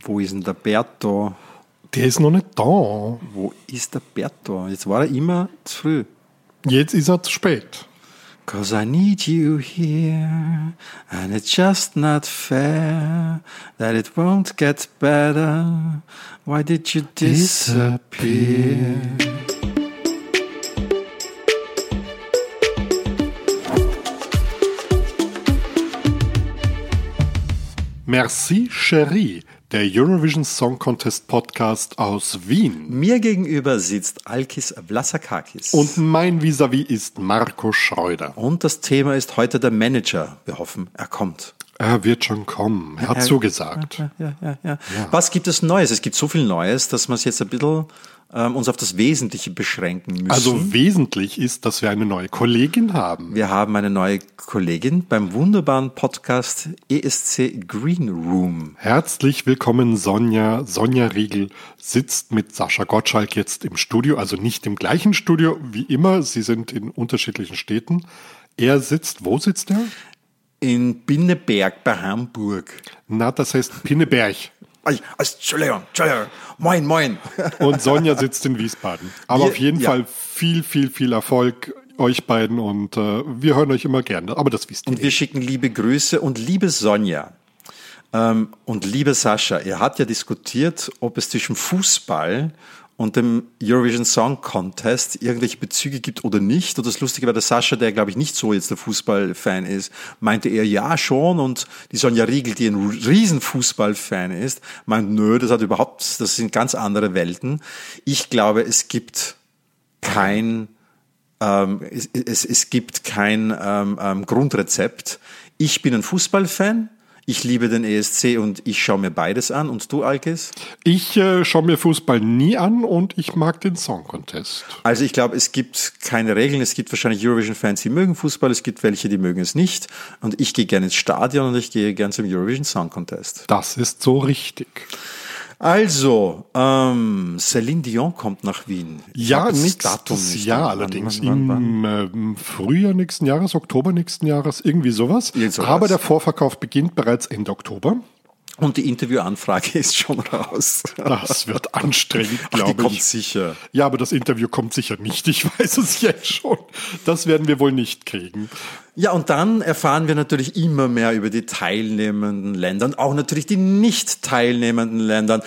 Wo ist denn der Berto? Der ist noch nicht da. Wo ist der Berto? Jetzt war er immer zu früh. Jetzt ist er zu spät. Cause I need you here, and it's just not fair that it won't get better. Why did you disappear? Merci, Cherie, der Eurovision Song Contest Podcast aus Wien. Mir gegenüber sitzt Alkis Vlasakakis. Und mein Vis-à-vis ist Marco Schreuder. Und das Thema ist heute der Manager. Wir hoffen, er kommt. Er wird schon kommen. Er hat Er- zugesagt. Ja, ja, ja, ja. Was gibt es Neues? Es gibt so viel Neues, dass wir es jetzt ein bisschen ähm, uns auf das Wesentliche beschränken müssen. Also wesentlich ist, dass wir eine neue Kollegin haben. wir haben eine neue Kollegin beim wunderbaren Podcast ESC Green Room. Herzlich willkommen, Sonja. Sonja Riegel sitzt mit Sascha Gottschalk jetzt im Studio, also nicht im gleichen Studio wie immer. Sie sind in unterschiedlichen Städten. Er sitzt, wo sitzt er? In Binneberg bei Hamburg. Na, das heißt Pinneberg. Entschuldigung, Entschuldigung. Moin, moin. Und Sonja sitzt in Wiesbaden. Aber Wir- auf jeden ja. Fall viel, viel, viel Erfolg euch beiden und äh, wir hören euch immer gerne. Aber das wisst ihr. Und wir schicken liebe Grüße und liebe Sonja ähm, und liebe Sascha. Ihr habt ja diskutiert, ob es zwischen Fußball und dem Eurovision Song Contest irgendwelche Bezüge gibt oder nicht. Und das Lustige war, der Sascha, der glaube ich nicht so jetzt der Fußballfan ist, meinte eher ja schon. Und die Sonja Riegel, die ein riesen Fußballfan ist, meint nö, das hat überhaupt, das sind ganz andere Welten. Ich glaube, es gibt kein ähm, es, es, es gibt kein ähm, ähm, Grundrezept. Ich bin ein Fußballfan. Ich liebe den ESC und ich schaue mir beides an. Und du, Alkes? Ich äh, schaue mir Fußball nie an und ich mag den Song Contest. Also ich glaube, es gibt keine Regeln. Es gibt wahrscheinlich Eurovision-Fans, die mögen Fußball. Es gibt welche, die mögen es nicht. Und ich gehe gerne ins Stadion und ich gehe gerne zum Eurovision Song Contest. Das ist so richtig. Also, ähm, Celine Dion kommt nach Wien. Ich Ja, nächstes nicht. Jahr Wann- allerdings. wann- wann- Im ähm, Frühjahr nächsten Jahres, Oktober nächsten Jahres, irgendwie sowas. Sowas. Aber der Vorverkauf beginnt bereits Ende Oktober. Und die Interviewanfrage ist schon raus. Das wird anstrengend, Ach, die glaube kommt ich. sicher. Ja, aber das Interview kommt sicher nicht. Ich weiß es jetzt schon. Das werden wir wohl nicht kriegen. Ja, und dann erfahren wir natürlich immer mehr über die teilnehmenden Länder und auch natürlich die nicht teilnehmenden Länder.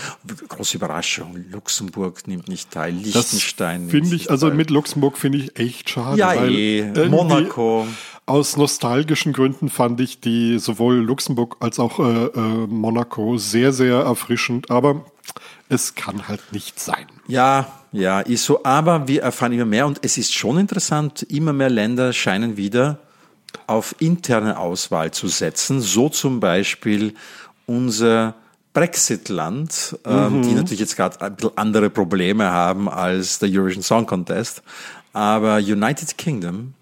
Große Überraschung, Luxemburg nimmt nicht teil, Liechtenstein finde nicht ich, also teil. mit Luxemburg finde ich echt schade. Ja, eh. Monaco. Aus nostalgischen Gründen fand ich die sowohl Luxemburg als auch äh, äh, Monaco sehr, sehr erfrischend. Aber es kann halt nicht sein. Ja, ja, ist so. Aber wir erfahren immer mehr und es ist schon interessant, immer mehr Länder scheinen wieder auf interne Auswahl zu setzen. So zum Beispiel unser Brexit-Land, ähm, die natürlich jetzt gerade ein bisschen andere Probleme haben als der Eurovision Song Contest. Aber United Kingdom,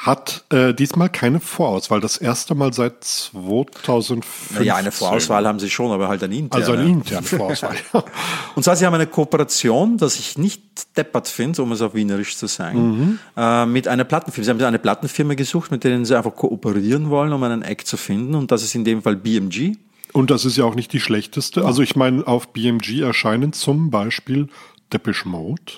Hat äh, diesmal keine Vorauswahl. Das erste Mal seit 2015. ja, eine Vorauswahl haben sie schon, aber halt eine interne. Also eine interne Vorauswahl. Und zwar, sie haben eine Kooperation, das ich nicht deppert finde, um es auf Wienerisch zu sagen, Mhm. äh, mit einer Plattenfirma. Sie haben eine Plattenfirma gesucht, mit denen sie einfach kooperieren wollen, um einen Act zu finden. Und das ist in dem Fall BMG. Und das ist ja auch nicht die schlechteste. Also ich meine, auf BMG erscheinen zum Beispiel Depeche Mode.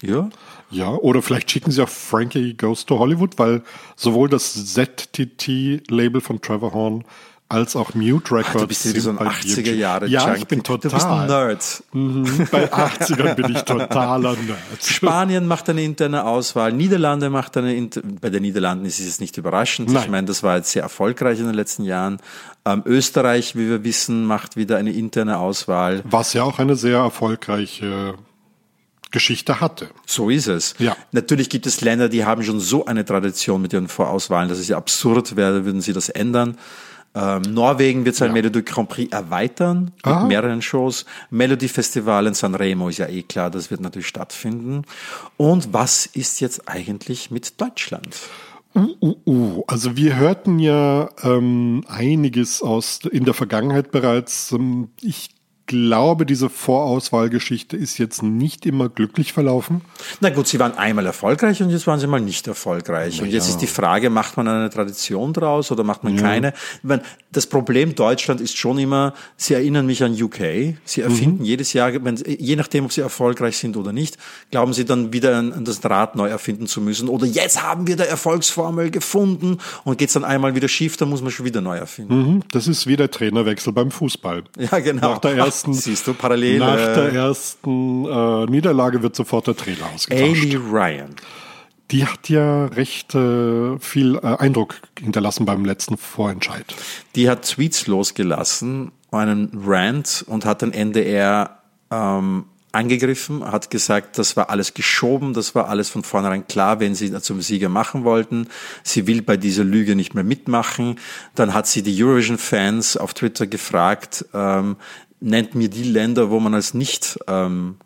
Ja. Ja, oder vielleicht schicken sie auch Frankie Goes to Hollywood, weil sowohl das ZTT-Label von Trevor Horn als auch Mute Records. Du bist wieder so ein sind bei 80er BMG. Jahre Ja, Junkie. ich bin total. Du bist ein Nerd. Mhm, bei 80ern bin ich totaler Nerd. Spanien macht eine interne Auswahl, Niederlande macht eine, Inter bei den Niederlanden ist es jetzt nicht überraschend. Ich Nein. meine, das war jetzt sehr erfolgreich in den letzten Jahren. Ähm, Österreich, wie wir wissen, macht wieder eine interne Auswahl. Was ja auch eine sehr erfolgreiche Geschichte hatte. So ist es. Ja. Natürlich gibt es Länder, die haben schon so eine Tradition mit ihren Vorauswahlen, dass es ja absurd wäre, würden sie das ändern. Ähm, Norwegen wird sein Melody Grand Prix erweitern mit Aha. mehreren Shows. Melody Festival in Sanremo ist ja eh klar, das wird natürlich stattfinden. Und was ist jetzt eigentlich mit Deutschland? Uh, uh, uh. Also wir hörten ja ähm, einiges aus in der Vergangenheit bereits. Ähm, ich glaube, diese Vorauswahlgeschichte ist jetzt nicht immer glücklich verlaufen. Na gut, sie waren einmal erfolgreich und jetzt waren sie mal nicht erfolgreich. Und jetzt ist die Frage, macht man eine Tradition draus oder macht man keine? Ich meine, das Problem Deutschland ist schon immer, sie erinnern mich an UK. Sie erfinden mhm. jedes Jahr, wenn, je nachdem, ob sie erfolgreich sind oder nicht, glauben sie dann wieder an, an das Rad neu erfinden zu müssen. Oder jetzt haben wir der Erfolgsformel gefunden und geht's dann einmal wieder schief, dann muss man schon wieder neu erfinden. Mhm, das ist wie der Trainerwechsel beim Fußball. Ja, genau. Nach der ersten, Ach, siehst du, parallel. Nach der ersten äh, Niederlage wird sofort der Trainer ausgetauscht. Amy Ryan. Die hat ja recht äh, viel äh, Eindruck hinterlassen beim letzten Vorentscheid. Die hat Tweets losgelassen, einen Rant und hat den NDR ähm, angegriffen, hat gesagt, das war alles geschoben, das war alles von vornherein klar, wenn sie zum Sieger machen wollten. Sie will bei dieser Lüge nicht mehr mitmachen. Dann hat sie die Eurovision-Fans auf Twitter gefragt, ähm, nennt mir die Länder, wo man als nicht ähm,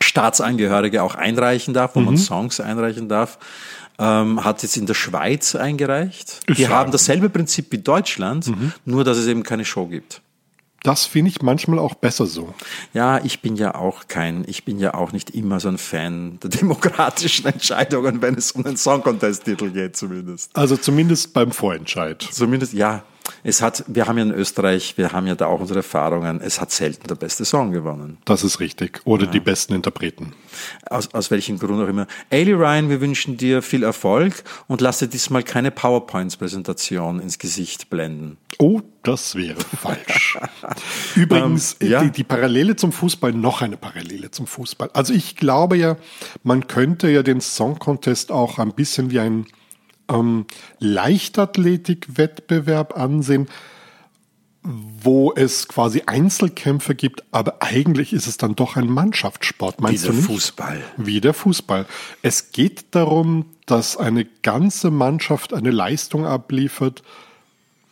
Staatsangehörige auch einreichen darf, wo mhm. man Songs einreichen darf. Ähm, hat jetzt in der Schweiz eingereicht. Ich die haben dasselbe Prinzip wie Deutschland, mhm. nur dass es eben keine Show gibt. Das finde ich manchmal auch besser so. Ja, ich bin ja auch kein, ich bin ja auch nicht immer so ein Fan der demokratischen Entscheidungen, wenn es um den Song Contest Titel geht, zumindest. Also zumindest beim Vorentscheid. Zumindest, ja, es hat, wir haben ja in Österreich, wir haben ja da auch unsere Erfahrungen, es hat selten der beste Song gewonnen. Das ist richtig. Oder ja. die besten Interpreten. Aus, aus welchem Grund auch immer. Ailey Ryan, wir wünschen dir viel Erfolg und lasse diesmal keine PowerPoints-Präsentation ins Gesicht blenden. Oh, das wäre falsch. Übrigens, ähm, ja? die, die Parallele zum Fußball, noch eine Parallele zum Fußball. Also ich glaube ja, man könnte ja den Song Contest auch ein bisschen wie ein ähm, Leichtathletik-Wettbewerb ansehen, wo es quasi Einzelkämpfe gibt, aber eigentlich ist es dann doch ein Mannschaftssport. Meinst Wie der Fußball. Wie der Fußball. Es geht darum, dass eine ganze Mannschaft eine Leistung abliefert.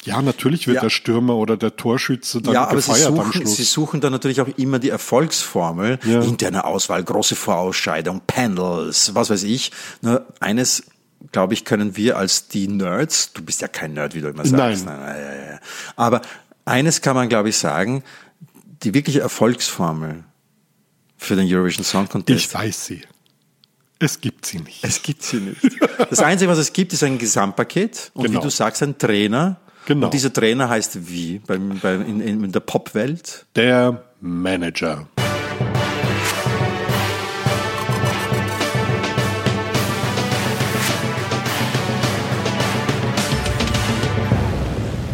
Ja, natürlich wird ja. der Stürmer oder der Torschütze dann ja, gefeiert aber sie suchen, am Schluss. Sie suchen dann natürlich auch immer die Erfolgsformel, ja. interne Auswahl, große Vorausscheidung, Panels, was weiß ich. Nur eines glaube ich, können wir als die Nerds, du bist ja kein Nerd, wie du immer sagst. Nein. Nein, nein, nein Aber eines kann man, glaube ich, sagen, die wirkliche Erfolgsformel für den Eurovision Song Contest. Ich weiß sie. Es gibt sie nicht. Es gibt sie nicht. Das Einzige, was es gibt, ist ein Gesamtpaket und genau. wie du sagst, ein Trainer. Genau. Und dieser Trainer heißt wie beim, beim, in, in der Popwelt? Der Manager.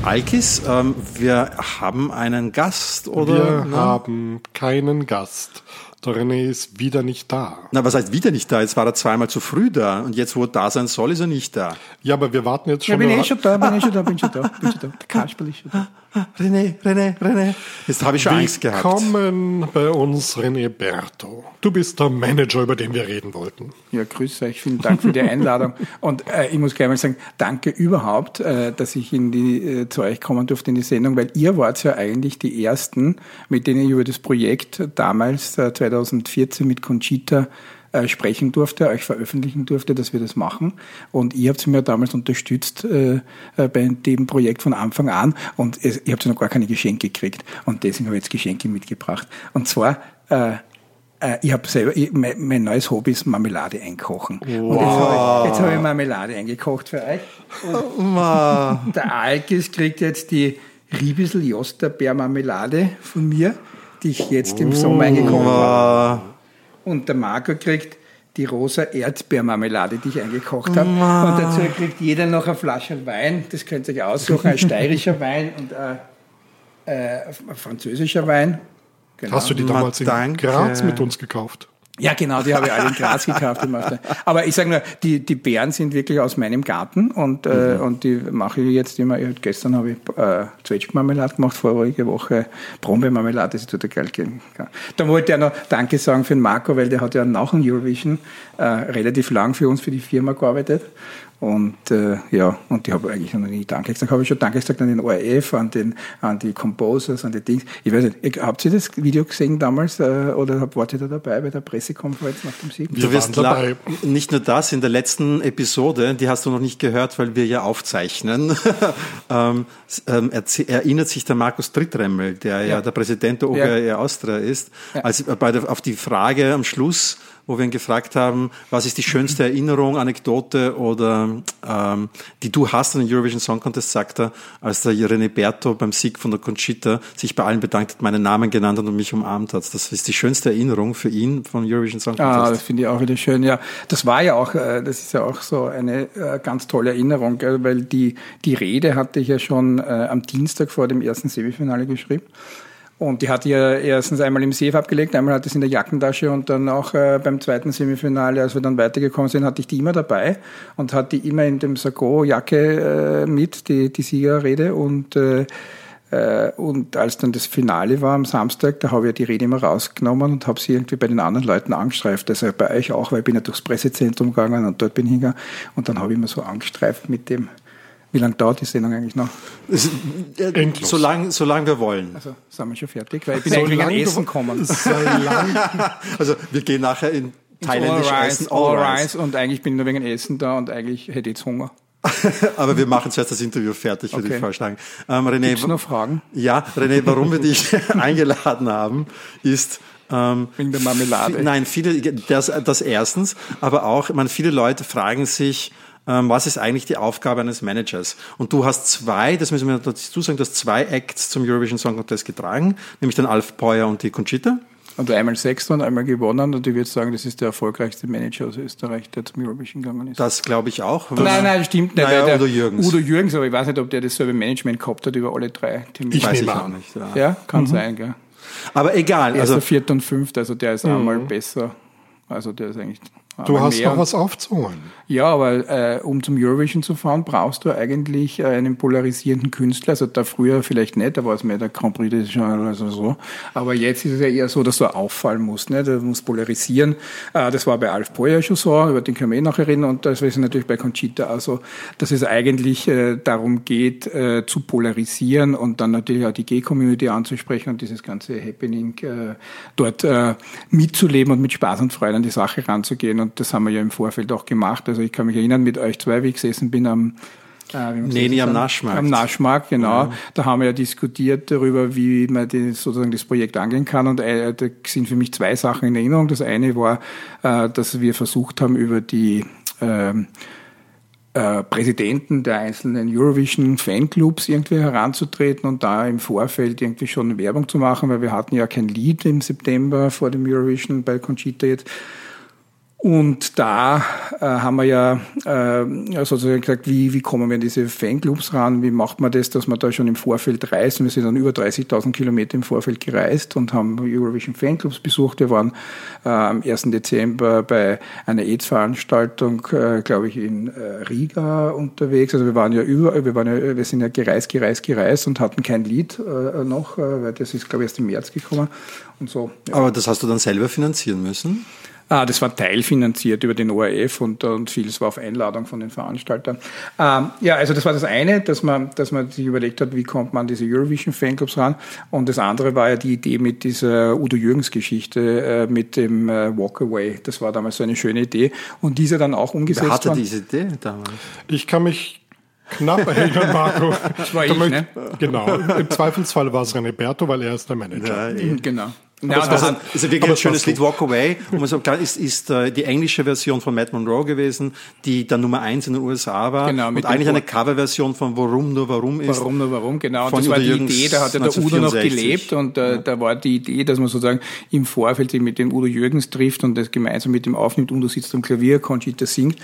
Alkis, ähm, wir haben einen Gast, oder? Wir ne? haben keinen Gast. Der René ist wieder nicht da. Na, was heißt wieder nicht da? Jetzt war er zweimal zu früh da und jetzt, wo er da sein soll, ist er nicht da. Ja, aber wir warten jetzt schon. Ja, bin eh schon da, bin eh schon da, bin schon da, bin schon da. Der Kasperl ist schon da. René, René, René. Jetzt habe ich schon Angst gehabt. Willkommen bei uns, René Berto. Du bist der Manager, über den wir reden wollten. Ja, grüße euch. Vielen Dank für die Einladung. Und äh, ich muss gleich mal sagen, danke überhaupt, äh, dass ich in die, äh, zu euch kommen durfte in die Sendung, weil ihr wart ja eigentlich die Ersten, mit denen ich über das Projekt damals, äh, 2014 mit Conchita, äh, sprechen durfte, euch veröffentlichen durfte, dass wir das machen. Und ihr habt mir damals unterstützt äh, äh, bei dem Projekt von Anfang an und es, ihr habt noch gar keine Geschenke gekriegt. Und deswegen habe ich jetzt Geschenke mitgebracht. Und zwar äh, äh, ich habe selber, ich, mein, mein, neues Hobby ist Marmelade einkochen. Wow. Und jetzt habe ich, hab ich Marmelade eingekocht für euch. Und der Alkis kriegt jetzt die Riebisel Josterbeermarmelade von mir, die ich jetzt im Sommer eingekocht habe. Und der Marco kriegt die rosa Erdbeermarmelade, die ich eingekocht habe. Oh und dazu kriegt jeder noch eine Flasche Wein. Das könnt ihr euch aussuchen. Ein steirischer Wein und ein, äh, ein französischer Wein. Genau. Hast du die damals in Graz mit uns gekauft? Ja, genau, die habe ich alle in Graz gekauft. Aber ich sage nur, die, die Beeren sind wirklich aus meinem Garten und, äh, mhm. und die mache ich jetzt immer. Gestern habe ich äh, Zwetschgenmarmelade gemacht, vorige Woche Brombeermarmelade, das ist total geil. Gehen. Dann wollte ich noch Danke sagen für den Marco, weil der hat ja nach dem Eurovision äh, relativ lang für uns, für die Firma gearbeitet Und äh, ja, und ich habe eigentlich noch nie Danke gesagt. Habe ich schon Danke gesagt an den ORF, an, den, an die Composers, an die Dings. Ich weiß nicht, habt ihr das Video gesehen damals äh, oder wart ihr da dabei bei der Pressekonferenz nach dem Sieg? Du wirst dabei. nicht nur das, in der letzten Episode, die hast du noch nicht gehört, weil wir ja aufzeichnen, ähm, ähm erinnert sich der Markus Drittremmel, der ja, ja der Präsident der OGR ja. Austria ist, ja. als bei der, auf die Frage am Schluss, wo wir ihn gefragt haben, was ist die schönste Erinnerung, Anekdote oder ähm, die du hast an den Eurovision Song Contest, sagt er, als der René Berto beim Sieg von der Conchita sich bei allen bedankt hat, meinen Namen genannt hat und mich umarmt hat. Das ist die schönste Erinnerung für ihn vom Eurovision Song Contest. Ah, das finde ich auch wieder schön. Ja, das war ja auch, äh, das ist ja auch so eine äh, ganz tolle Erinnerung, weil die, die Rede hatte ich ja schon äh, am Dienstag vor dem ersten Semifinale geschrieben. Und die hat ihr erstens einmal im Safe abgelegt, einmal hat es in der Jackentasche und dann auch äh, beim zweiten Semifinale, als wir dann weitergekommen sind, hatte ich die immer dabei und hatte die immer in dem Sakko-Jacke äh, mit, die, die Siegerrede und äh, äh, und als dann das Finale war am Samstag, da habe ich die Rede immer rausgenommen und habe sie irgendwie bei den anderen Leuten angestreift. Also bei euch auch, weil ich bin ja durchs Pressezentrum gegangen und dort bin ich hingegangen. Und dann habe ich immer so angestreift mit dem, wie lange dauert die Sendung eigentlich noch? Endlos. Solange so lang wir wollen. Also sind wir schon fertig, weil ich bin so eigentlich an Essen gekommen. So also wir gehen nachher in thailändisch all essen. All, all rice. Und eigentlich bin ich nur wegen Essen da und eigentlich hätte ich jetzt Hunger. Aber wir machen zuerst das Interview fertig, würde okay. ich vorschlagen. Ähm, René, Gibt's noch Fragen? Ja, René, warum wir dich eingeladen haben, ist, ähm, Wegen der Marmelade. Nein, viele, das, das erstens, aber auch, man, viele Leute fragen sich, was ist eigentlich die Aufgabe eines Managers? Und du hast zwei, das müssen wir dazu sagen, du hast zwei Acts zum Eurovision Song Contest getragen, nämlich den Alf Peuer und die Conchita. Und einmal Sechster und einmal gewonnen. Und ich würde sagen, das ist der erfolgreichste Manager aus Österreich, der zum Eurovision gegangen ist. Das glaube ich auch. Nein, nein, stimmt nicht. Naja, der, Udo Jürgens. Udo Jürgens, aber ich weiß nicht, ob der dasselbe Management gehabt hat über alle drei Termine. Ich weiß ich auch nicht. Ja, ja kann mhm. sein, gell. Aber egal. Erster, also, vierter und fünfter, also der ist mhm. einmal besser. Also der ist eigentlich Du hast noch was aufzuholen. Ja, aber äh, um zum Eurovision zu fahren, brauchst du eigentlich äh, einen polarisierenden Künstler. Also da früher vielleicht nicht, da war es mehr der Grand Prix des Genres oder so. Aber jetzt ist es ja eher so, dass du auffallen musst. Ne? Du musst polarisieren. Äh, das war bei Alf Boyer schon so, über den können wir eh nachher reden. Und das ist natürlich bei Conchita also, dass es eigentlich äh, darum geht, äh, zu polarisieren und dann natürlich auch die Gay-Community anzusprechen und dieses ganze Happening äh, dort äh, mitzuleben und mit Spaß und Freude an die Sache ranzugehen. Und das haben wir ja im Vorfeld auch gemacht. Also ich kann mich erinnern, mit euch zwei, wie ich gesessen bin am äh, nee, nee, am Naschmarkt. Am Naschmarkt, genau. Ja. Da haben wir ja diskutiert darüber, wie man die, sozusagen das Projekt angehen kann. Und äh, da sind für mich zwei Sachen in Erinnerung. Das eine war, äh, dass wir versucht haben, über die äh, äh, Präsidenten der einzelnen Eurovision Fanclubs irgendwie heranzutreten und da im Vorfeld irgendwie schon Werbung zu machen, weil wir hatten ja kein Lied im September vor dem Eurovision bei Conchita jetzt. Und da äh, haben wir ja äh, sozusagen gesagt, wie, wie kommen wir an diese Fanclubs ran, wie macht man das, dass man da schon im Vorfeld reist. Und wir sind dann über 30.000 Kilometer im Vorfeld gereist und haben Eurovision Fanclubs besucht. Wir waren äh, am 1. Dezember bei einer AIDS-Veranstaltung, äh, glaube ich, in äh, Riga unterwegs. Also wir waren ja über, wir waren ja, wir sind ja gereist, gereist, gereist und hatten kein Lied äh, noch, äh, weil das ist, glaube ich, erst im März gekommen und so. Ja. Aber das hast du dann selber finanzieren müssen? Ah, das war teilfinanziert über den ORF und, und vieles war auf Einladung von den Veranstaltern. Ähm, ja, also das war das eine, dass man, dass man sich überlegt hat, wie kommt man an diese Eurovision Fanclubs ran. Und das andere war ja die Idee mit dieser Udo Jürgens Geschichte, äh, mit dem äh, Walkaway. Das war damals so eine schöne Idee. Und diese dann auch umgesetzt Wer hatte worden. diese Idee damals? Ich kann mich knapp erinnern, Marco. Das war ich, ne? Genau. Im Zweifelsfall war es René Berto, weil er ist der Manager. Ja, genau. Ja, das also, ist wirklich ein schönes Lied, Walk Away. Und man sagt, ist, ist äh, die englische Version von Matt Monroe gewesen, die dann Nummer eins in den USA war. Genau, und eigentlich eine Coverversion von Warum nur Warum ist. Warum nur Warum, genau. Und das war die Idee, da hat ja der Udo noch gelebt und äh, ja. da war die Idee, dass man sozusagen im Vorfeld sich mit dem Udo Jürgens trifft und das gemeinsam mit ihm aufnimmt. Udo sitzt am Klavier, Conchita singt.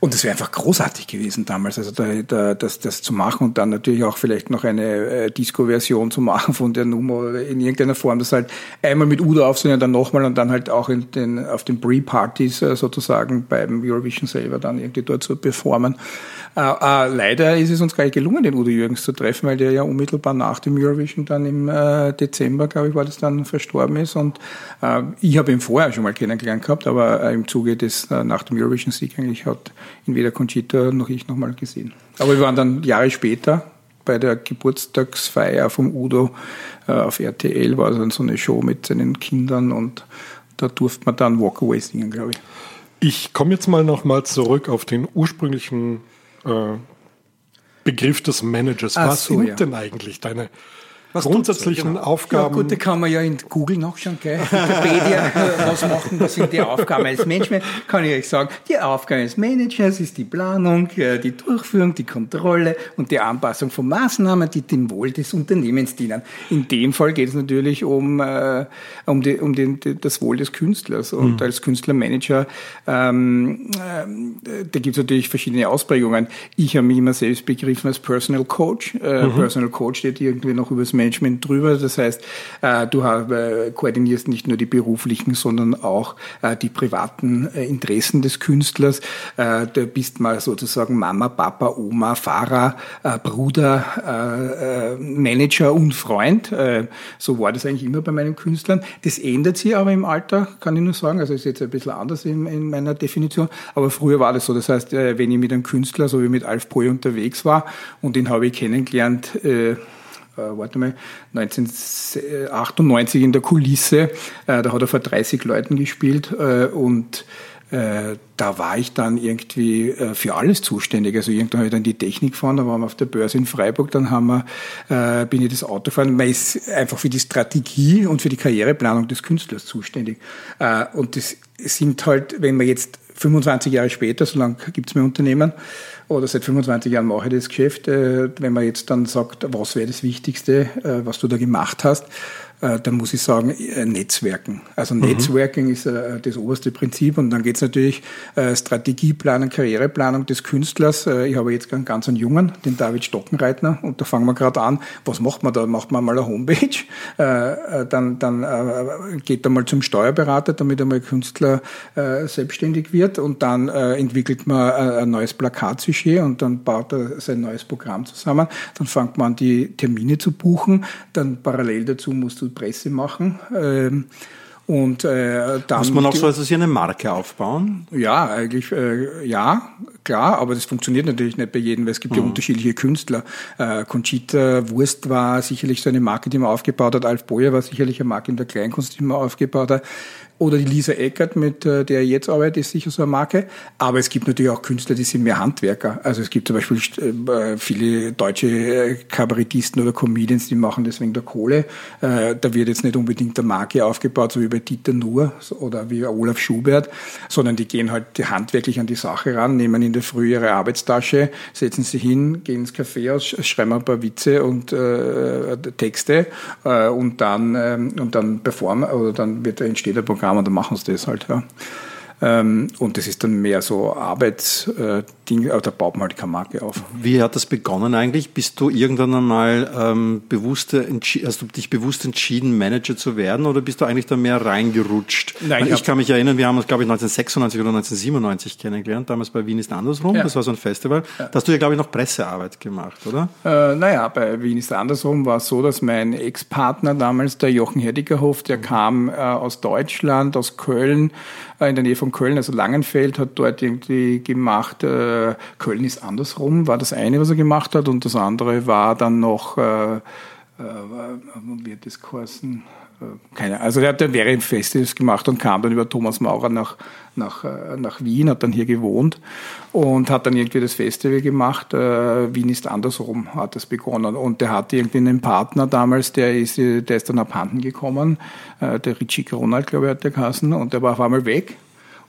Und das wäre einfach großartig gewesen damals, also da, da, das, das zu machen und dann natürlich auch vielleicht noch eine äh, Disco-Version zu machen von der Nummer in irgendeiner Form, dass halt einmal mit Udo aufsehen, dann nochmal und dann halt auch in den, auf den Pre-Partys äh, sozusagen beim Eurovision selber dann irgendwie dort zu performen. Äh, äh, leider ist es uns gar nicht gelungen, den Udo Jürgens zu treffen, weil der ja unmittelbar nach dem Eurovision dann im äh, Dezember, glaube ich, war das dann verstorben ist. Und äh, ich habe ihn vorher schon mal kennengelernt gehabt, aber äh, im Zuge des nach dem Eurovision-Sieg eigentlich hat ihn weder Conchita noch ich noch mal gesehen. Aber wir waren dann Jahre später bei der Geburtstagsfeier vom Udo äh, auf RTL, war dann so eine Show mit seinen Kindern und da durfte man dann Walk Away singen, glaube ich. Ich komme jetzt mal nochmal zurück auf den ursprünglichen äh, Begriff des Managers. Ach Was so, sind ja. denn eigentlich deine Was grundsätzlichen? Genau. Ja, Aufgaben? gut, da kann man ja in Google nachschauen, gell? Wikipedia, äh, was machen, was sind die Aufgaben als Management? Kann ich euch sagen, die Aufgabe des Managers ist die Planung, äh, die Durchführung, die Kontrolle und die Anpassung von Maßnahmen, die dem Wohl des Unternehmens dienen. In dem Fall geht es natürlich um, äh, um, die, um den, das Wohl des Künstlers. Und als Künstlermanager, ähm, ähm, da gibt es natürlich verschiedene Ausprägungen. Ich habe mich immer selbst begriffen als Personal Coach. Äh, Personal Coach steht irgendwie noch über das Management drüber. Das heißt, äh, du äh, koordinierst nicht nur die beruflichen, sondern auch äh, die privaten Interessen des Künstlers. Du bist mal sozusagen Mama, Papa, Oma, Fahrer, Bruder, Manager und Freund. So war das eigentlich immer bei meinen Künstlern. Das ändert sich aber im Alter, kann ich nur sagen. Also ist jetzt ein bisschen anders in, in meiner Definition. Aber früher war das so. Das heißt, wenn ich mit einem Künstler, so wie mit Alf Poy unterwegs war und den habe ich kennengelernt, äh, warte mal, 1998 in der Kulisse, äh, da hat er vor 30 Leuten gespielt äh, und äh, da war ich dann irgendwie äh, für alles zuständig. Also irgendwann habe ich dann die Technik gefahren, da waren wir auf der Börse in Freiburg, dann haben wir, äh, bin ich das Auto gefahren. Man ist einfach für die Strategie und für die Karriereplanung des Künstlers zuständig. Und das sind halt, wenn man jetzt 25 Jahre später, so lange gibt es mein Unternehmen, oder seit 25 Jahren mache ich das Geschäft, äh, wenn man jetzt dann sagt, was wäre das Wichtigste, äh, was du da gemacht hast, äh, dann muss ich sagen, äh, Netzwerken. Also Netzwerking ist äh, das oberste Prinzip und dann geht es natürlich Strategieplanung, Karriereplanung des Künstlers. Ich habe jetzt einen ganz einen Jungen, den David Stockenreitner und da fangen wir gerade an, was macht man da? Macht man mal eine Homepage, dann, dann geht er mal zum Steuerberater, damit er mal Künstler selbstständig wird und dann entwickelt man ein neues Plakatsujet und dann baut er sein neues Programm zusammen. Dann fängt man an, die Termine zu buchen. Dann parallel dazu musst du Presse machen. Ähm, und äh, dann Muss man auch so also eine Marke aufbauen? ja, eigentlich äh, ja, klar, aber das funktioniert natürlich nicht bei jedem, weil es gibt ja unterschiedliche Künstler. Äh, Conchita Wurst war sicherlich so eine Marke, die man aufgebaut hat. Alf Boyer war sicherlich eine Marke in der Kleinkunst, die man aufgebaut hat. Oder die Lisa Eckert, mit äh, der ich jetzt arbeite, ist sicher so eine Marke. Aber es gibt natürlich auch Künstler, die sind mehr Handwerker. Also es gibt zum Beispiel äh, viele deutsche äh, Kabarettisten oder Comedians, die machen das wegen der Kohle. Da wird jetzt nicht unbedingt eine Marke aufgebaut, so wie bei Dieter Nuhr oder wie Olaf Schubert, sondern die gehen halt handwerklich an die Sache ran, nehmen in der Früh ihre Arbeitstasche, setzen sie hin, gehen ins Café aus, schreiben ein paar Witze und äh, Texte äh, und dann ähm, und dann performen oder dann wird entsteht ein Programm und dann machen sie das halt. Ja. Ähm, und das ist dann mehr so Arbeitsding, aber da baut man halt keine Marke auf. Wie hat das begonnen eigentlich? Bist du irgendwann einmal ähm, bewusst, hast du dich bewusst entschieden, Manager zu werden oder bist du eigentlich da mehr reingerutscht? Nein, ich, ich kann mich erinnern, wir haben uns, glaube ich, 1996 oder 1997 kennengelernt, damals bei Wien ist andersrum, Ja. das war so ein Festival. Da hast du ja, glaube ich, noch Pressearbeit gemacht, oder? Äh, naja, bei Wien ist andersrum war es so, dass mein Ex-Partner damals, der Jochen Herdigerhof, der kam äh, aus Deutschland, aus Köln, äh, in der Nähe von Köln, also Langenfeld, hat dort irgendwie gemacht, äh, Köln ist andersrum, war das eine, was er gemacht hat, und das andere war dann noch, äh, äh, wird das geheißen? Äh, Keine, also der hat dann während Festivals gemacht und kam dann über Thomas Maurer nach, nach, äh, nach Wien, hat dann hier gewohnt und hat dann irgendwie das Festival gemacht. Äh, Wien ist andersrum, hat das begonnen. Und der hatte irgendwie einen Partner damals, der ist, äh, der ist dann abhanden gekommen. Äh, der Richie Ronald, glaube ich, hat der geheißen. Und der war auf einmal weg.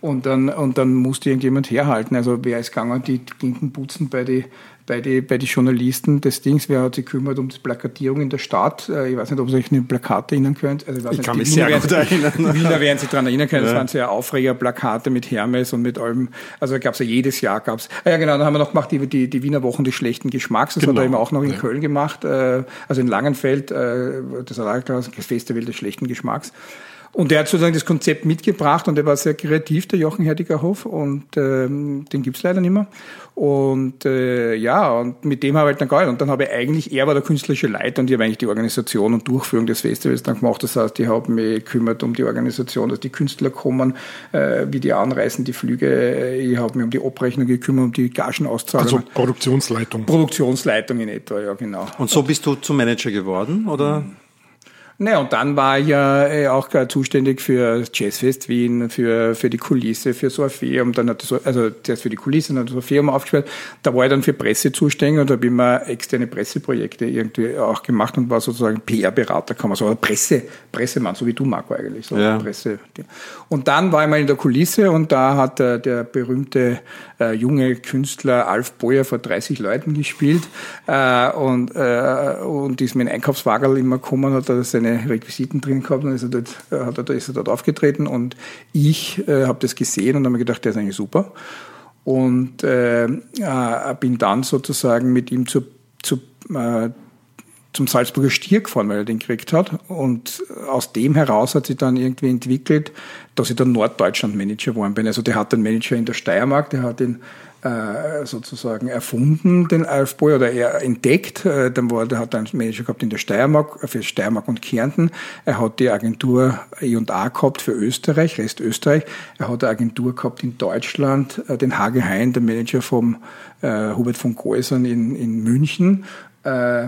Und dann, und dann musste irgendjemand herhalten. Also wer ist gegangen, die Klinken putzen bei die, bei den bei die Journalisten des Dings, wer hat sich gekümmert um die Plakatierung in der Stadt. Äh, ich weiß nicht, ob ihr euch an die Plakate erinnern könnt. Also ich, ich nicht, kann mich sehr Wiener gut erinnern. Wiener werden sich daran erinnern können. Ja. Das waren sehr Aufreger-Plakate mit Hermes und mit allem. Also da gab es ja jedes Jahr gab's. Ah, ja genau, dann haben wir noch gemacht die, die, die Wiener Wochen des schlechten Geschmacks. Das genau. hat er eben auch noch in ja. Köln gemacht. Äh, also in Langenfeld, äh, das Festival des schlechten Geschmacks. Und er hat sozusagen das Konzept mitgebracht und er war sehr kreativ, der Jochen Herdigerhof, und ähm, den gibt's leider nicht mehr. Und äh, ja, und mit dem habe ich halt dann gearbeitet. Und dann habe ich eigentlich, er war der künstlerische Leiter und ich habe eigentlich die Organisation und Durchführung des Festivals dann gemacht. Das heißt, ich habe mich gekümmert um die Organisation, dass die Künstler kommen, äh, wie die anreisen, die Flüge. Ich habe mich um die Abrechnung gekümmert, um die Gagenauszahlung. Also Produktionsleitung. Produktionsleitung in etwa, ja genau. Und so bist du zum Manager geworden, oder? Mhm. Naja, und dann war ich ja äh, auch zuständig für Jazzfest Wien, für, für die Kulisse, für so Orpheum. Dann hat das, also zuerst für die Kulisse, dann hat das Orpheum aufgespielt. Da war ich dann für Presse zuständig und da habe ich immer externe Presseprojekte irgendwie auch gemacht und war sozusagen PR-Berater, kann man sagen, Presse, Pressemann, so wie du, Marco, eigentlich. So ja. Presse. Und dann war ich mal in der Kulisse und da hat der, der berühmte äh, junge Künstler Alf Boyer vor 30 Leuten gespielt äh, und, äh, und ist mit einem Einkaufswagen immer gekommen, hat er seine seine Requisiten drin gehabt und ist er dort, äh, hat er, ist er dort aufgetreten und ich äh, habe das gesehen und habe mir gedacht, der ist eigentlich super. Und äh, äh, bin dann sozusagen mit ihm zu, zu, äh, zum Salzburger Stier gefahren, weil er den gekriegt hat. Und aus dem heraus hat sich dann irgendwie entwickelt, dass ich dann Norddeutschland-Manager geworden bin. Also der hat einen Manager in der Steiermark, der hat den sozusagen erfunden, den Alfboy, oder er entdeckt. Äh, dann war, der hat einen Manager gehabt in der Steiermark, für Steiermark und Kärnten. Er hat die Agentur E&A gehabt für Österreich, Rest Österreich. Er hat eine Agentur gehabt in Deutschland, äh, den Hage Hein, der Manager vom äh, Hubert von Geusern in, in München. Äh, äh,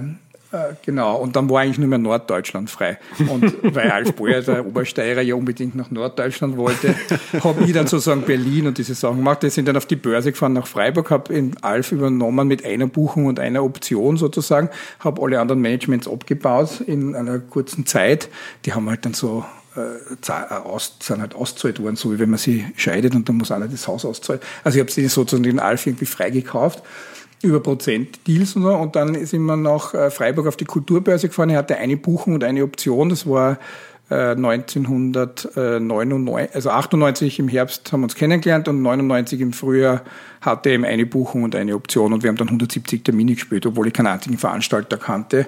genau, und dann war eigentlich nur mehr Norddeutschland frei. Und weil Alf Boyer, der Obersteirer, ja unbedingt nach Norddeutschland wollte, habe ich dann sozusagen Berlin und diese Sachen gemacht. Wir sind dann auf die Börse gefahren nach Freiburg, habe in Alf übernommen mit einer Buchung und einer Option sozusagen, habe alle anderen Managements abgebaut in einer kurzen Zeit. Die haben halt dann so äh, aus, sind halt auszahlt worden, so wie wenn man sie scheidet und dann muss einer das Haus auszahlen. Also ich habe sie sozusagen den Alf irgendwie freigekauft über Prozent-Deals und so. Und dann sind wir nach äh, Freiburg auf die Kulturbörse gefahren. Er hatte eine Buchung und eine Option. Das war 1999, äh, also 98 im Herbst haben wir uns kennengelernt und 99 im Frühjahr hatte eben eine Buchung und eine Option und wir haben dann 170 Termine gespielt, obwohl ich keinen einzigen Veranstalter kannte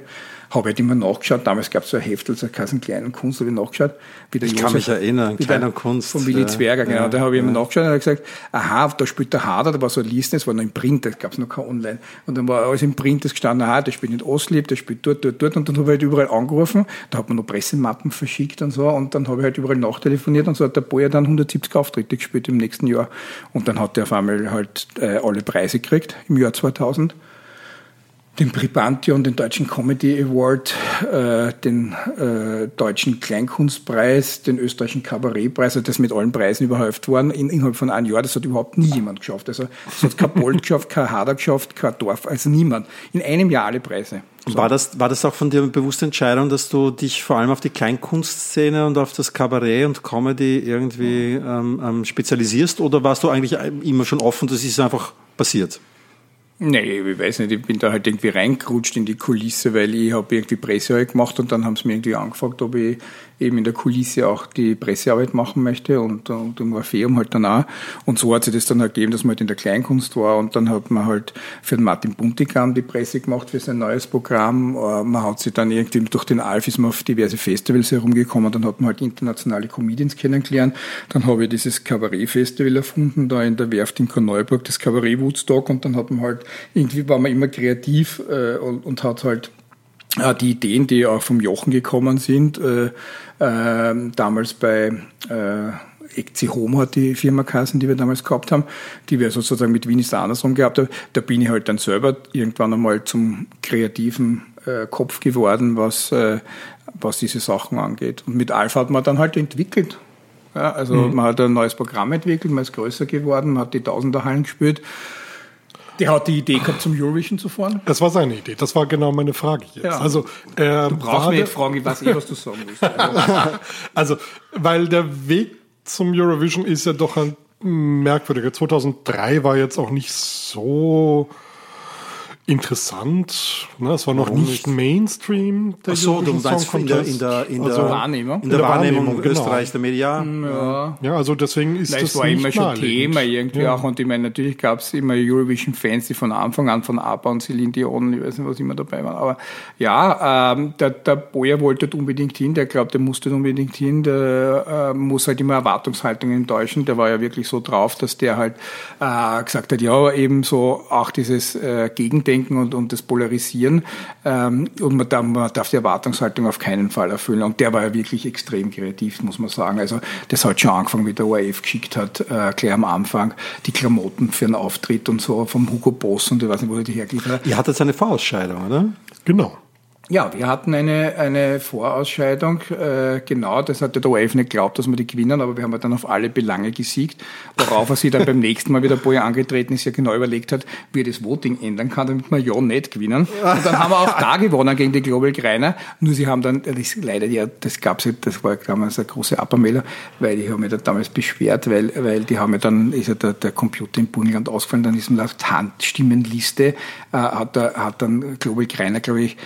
habe halt immer nachgeschaut. Damals gab es so ein Heftel, so einen kleinen Kunst, habe ich nachgeschaut. Wie der ich Josef, kann mich erinnern, kleiner Kunst. Von Willi Zwerger, genau. Ja, da habe ich immer ja. nachgeschaut und habe gesagt, aha, da spielt der Hader, da war so ein Listen, das war noch im Print, da gab es noch kein Online. Und dann war alles im Print, das gestanden, aha, der spielt in Oslieb, der spielt dort, dort, dort. Und dann habe ich halt überall angerufen, da hat man noch Pressemappen verschickt und so. Und dann habe ich halt überall nachtelefoniert und so hat der Boyer dann 170 Auftritte gespielt im nächsten Jahr. Und dann hat er auf einmal halt äh, alle Preise gekriegt im Jahr 2000 den Pribantion, den Deutschen Comedy Award, äh, den äh, Deutschen Kleinkunstpreis, den österreichischen Kabarettpreis, also das mit allen Preisen überhäuft worden in, innerhalb von einem Jahr. Das hat überhaupt nie jemand geschafft. Also es hat kein Bolt geschafft, kein Hader geschafft, kein Dorf, also niemand. In einem Jahr alle Preise. So. War, das, war das auch von dir eine bewusste Entscheidung, dass du dich vor allem auf die Kleinkunstszene und auf das Kabarett und Comedy irgendwie ähm, ähm, spezialisierst oder warst du eigentlich immer schon offen, das ist einfach passiert? Nee, ich weiß nicht, ich bin da halt irgendwie reingerutscht in die Kulisse, weil ich habe irgendwie Pressearbeit gemacht und dann haben sie mir irgendwie angefragt, ob ich eben in der Kulisse auch die Pressearbeit machen möchte und, und im Orpheum halt dann auch. Und so hat sich das dann gegeben, dass man halt in der Kleinkunst war und dann hat man halt für den Martin Buntigam die Presse gemacht für sein neues Programm. Äh, man hat sich dann irgendwie durch den Alf ist man auf diverse Festivals herumgekommen, dann hat man halt internationale Comedians kennengelernt. Dann habe ich dieses Kabarett-Festival erfunden, da in der Werft in Korneuburg, das Kabarett Woodstock und dann hat man halt, irgendwie war man immer kreativ äh, und, und hat halt die Ideen, die auch vom Jochen gekommen sind, äh, äh, damals bei äh, Eczi Homo hat die Firma Kassen, die wir damals gehabt haben, die wir sozusagen mit Wien ist andersrum gehabt haben. Da bin ich halt dann selber irgendwann einmal zum kreativen äh, Kopf geworden, was, äh, was diese Sachen angeht. Und mit Alpha hat man dann halt entwickelt. Ja, also mhm. man hat ein neues Programm entwickelt, man ist größer geworden, man hat die Tausenderhallen gespielt der hat die Idee gehabt, zum Eurovision zu fahren? Das war seine Idee. Das war genau meine Frage jetzt. Ja. Also, äh, du brauchst mir nicht fragen, ich weiß eh, was du sagen willst. also, weil der Weg zum Eurovision ist ja doch ein merkwürdiger. 2003 war jetzt auch nicht so interessant. Ne? Es war noch Warum nicht Mainstream. Ach so, du meinst Song in der, Contest. in der, in der, Also, Wahrnehmung. in der der Wahrnehmung Wahrnehmung, genau. Österreichs der Media. Ja. Ja, also deswegen ist Nein, das es war nicht immer schon naheliegend. Thema irgendwie Ja. auch. Und ich meine, natürlich gab es immer Eurovision-Fans, die von Anfang an von ABBA und Celine Dion, ich weiß nicht, was immer dabei waren. Aber ja, ähm, der, der Boyer wollte unbedingt hin, der glaubt, der musste unbedingt hin, der äh, muss halt immer Erwartungshaltungen enttäuschen. Der war ja wirklich so drauf, dass der halt äh, gesagt hat, ja, eben so auch dieses äh, Gegendenken und, und das Polarisieren. Ähm, und man darf, man darf die Erwartungshaltung auf keinen Fall erfüllen. Und der war ja wirklich extrem kreativ, muss man sagen. Also das hat schon angefangen, wie der ORF geschickt hat, äh, gleich am Anfang, die Klamotten für einen Auftritt und so vom Hugo Boss und ich weiß nicht, wo er die hergeliefert hat. Ihr hattet eine Vorausscheidung, oder? Genau. Ja, wir hatten eine, eine Vorausscheidung, äh, genau, das hat der ORF nicht geglaubt, dass wir die gewinnen, aber wir haben dann auf alle Belange gesiegt, worauf er sich dann beim nächsten Mal wieder Boyer angetreten ist, ja genau überlegt hat, wie er das Voting ändern kann, damit wir ja nicht gewinnen. Und dann haben wir auch da gewonnen gegen die Global Greiner, nur sie haben dann, das leider, ja, das gab's ja, das war damals eine große Abermailer, weil die haben mich da damals beschwert, weil, weil die haben ja dann, ist ja der, der Computer im Burgenland ausgefallen, dann ist laut Handstimmenliste, äh, hat, der, hat dann Global Greiner, glaube ich,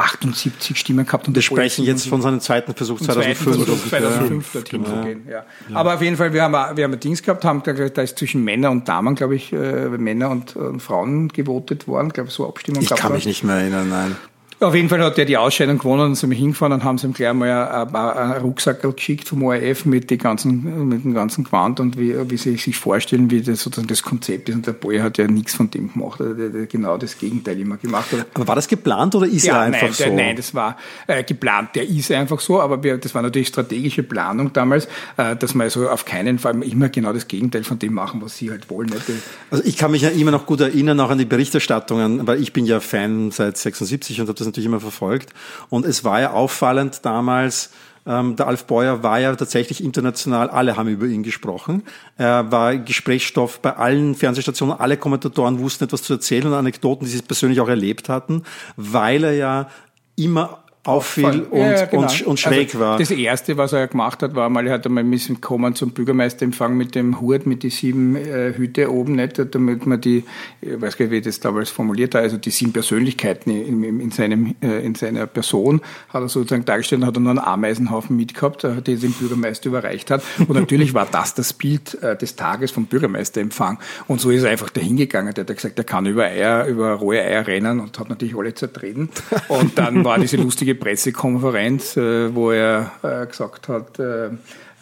78 Stimmen gehabt. Und Wir sprechen jetzt von seinem zweiten Versuch im zweiten 2005. Versuch 2005 dorthin zu gehen. Ja. Aber auf jeden Fall, wir haben, wir haben ein Dings gehabt, haben gesagt, da ist zwischen Männer und Damen, glaube ich, äh, Männer und, und Frauen gewotet worden, glaube ich, so Abstimmung Ich kann mich nicht mehr erinnern, nein. Auf jeden Fall hat er die Ausscheidung gewonnen und sind wir hingefahren und haben sie ihm gleich mal einen, Rucksack geschickt vom ORF mit, die ganzen, mit dem ganzen Gewand und wie, wie sie sich vorstellen, wie das sozusagen das Konzept ist. Und der Boy hat ja nichts von dem gemacht. Er hat genau das Gegenteil immer gemacht. Aber war das geplant oder ist er einfach nein, so? Der, nein, das war äh, geplant. Der ist einfach so, aber wir, das war natürlich strategische Planung damals, äh, dass wir also auf keinen Fall immer genau das Gegenteil von dem machen, was sie halt wollen. Also ich kann mich ja immer noch gut erinnern, auch an die Berichterstattungen, weil ich bin ja Fan seit 76 und habe das natürlich immer verfolgt. Und es war ja auffallend damals, ähm, der Alf Beuer war ja tatsächlich international, alle haben über ihn gesprochen. Er war Gesprächsstoff bei allen Fernsehstationen, alle Kommentatoren wussten etwas zu erzählen und Anekdoten, die sie persönlich auch erlebt hatten, weil er ja immer auffiel und, Ja, ja, genau. und, und schräg also, war. Das erste, was er gemacht hat, war mal, er hat einmal müssen kommen zum Bürgermeisterempfang mit dem Hut, mit die sieben äh, Hüte oben, nicht, damit man die, ich weiß gar nicht, wie das damals formuliert hat, also die sieben Persönlichkeiten in, in, in seinem, äh, in seiner Person hat er sozusagen dargestellt, und hat er nur einen Ameisenhaufen mitgehabt, äh, den dem Bürgermeister überreicht hat. Und natürlich war das das Bild äh, des Tages vom Bürgermeisterempfang. Und so ist er einfach dahin gegangen. Der hat gesagt, er kann über Eier, über rohe Eier rennen und hat natürlich alle zertreten. Und dann war diese lustige Pressekonferenz, äh, wo er äh, gesagt hat,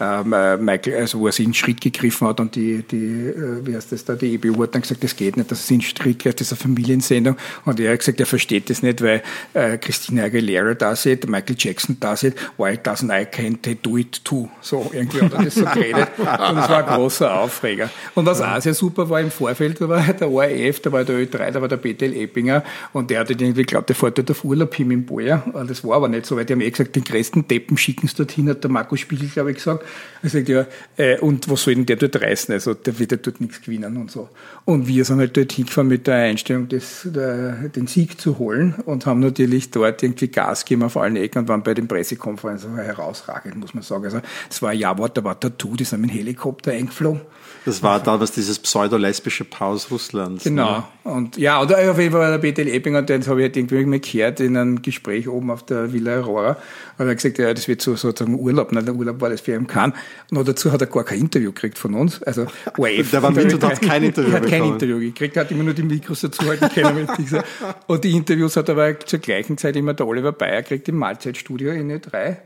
äh, ähm, äh, Michael, also wo er sich in Schritt gegriffen hat und die, die äh, wie heißt das da, die EBU hat dann gesagt, das geht nicht, das ist in Schritt das ist eine Familiensendung. Und er hat gesagt, er versteht das nicht, weil äh, Christina Aguilera da sieht, Michael Jackson da sieht, why doesn't I can't do it too? So, irgendwie hat er das so geredet. Und es war ein großer Aufreger. Und was auch sehr super war im Vorfeld, da war der ORF, da war der Ö3, da war der BTL Eppinger und der hat irgendwie geglaubt, der fährt dort auf Urlaub hin im. Und das war aber nicht so, weil die haben eh gesagt, den größten Deppen schicken sie dorthin, hat der Markus Spiegel, glaube ich, gesagt. Sagt, ja, äh, und was soll denn der dort reißen? Also der wird ja dort nichts gewinnen und so. Und wir sind halt dort hingefahren mit der Einstellung, das, der, den Sieg zu holen und haben natürlich dort irgendwie Gas gegeben auf allen Ecken und waren bei den Pressekonferenzen herausragend, muss man sagen. Also es war ein Jawort, da war Tattoo, die sind mit dem Helikopter eingeflogen. Das war damals dieses pseudo-lesbische Paar aus Russland. Genau. Und ja, und auf jeden Fall war der BTL Eppinger, den habe ich halt irgendwie mal gehört in einem Gespräch oben auf der Villa Aurora. Und er hat gesagt, ja, das wird so sozusagen Urlaub. Nein, der Urlaub war das für ihn kein. Und dazu hat er gar kein Interview gekriegt von uns. Also, ORF. Der war mit und hat kein Interview hat kein bekommen. Interview gekriegt, hat immer nur die Mikros dazu halten können. und die Interviews hat aber zur gleichen Zeit immer der Oliver Bayer gekriegt im Mahlzeitstudio in Ö3.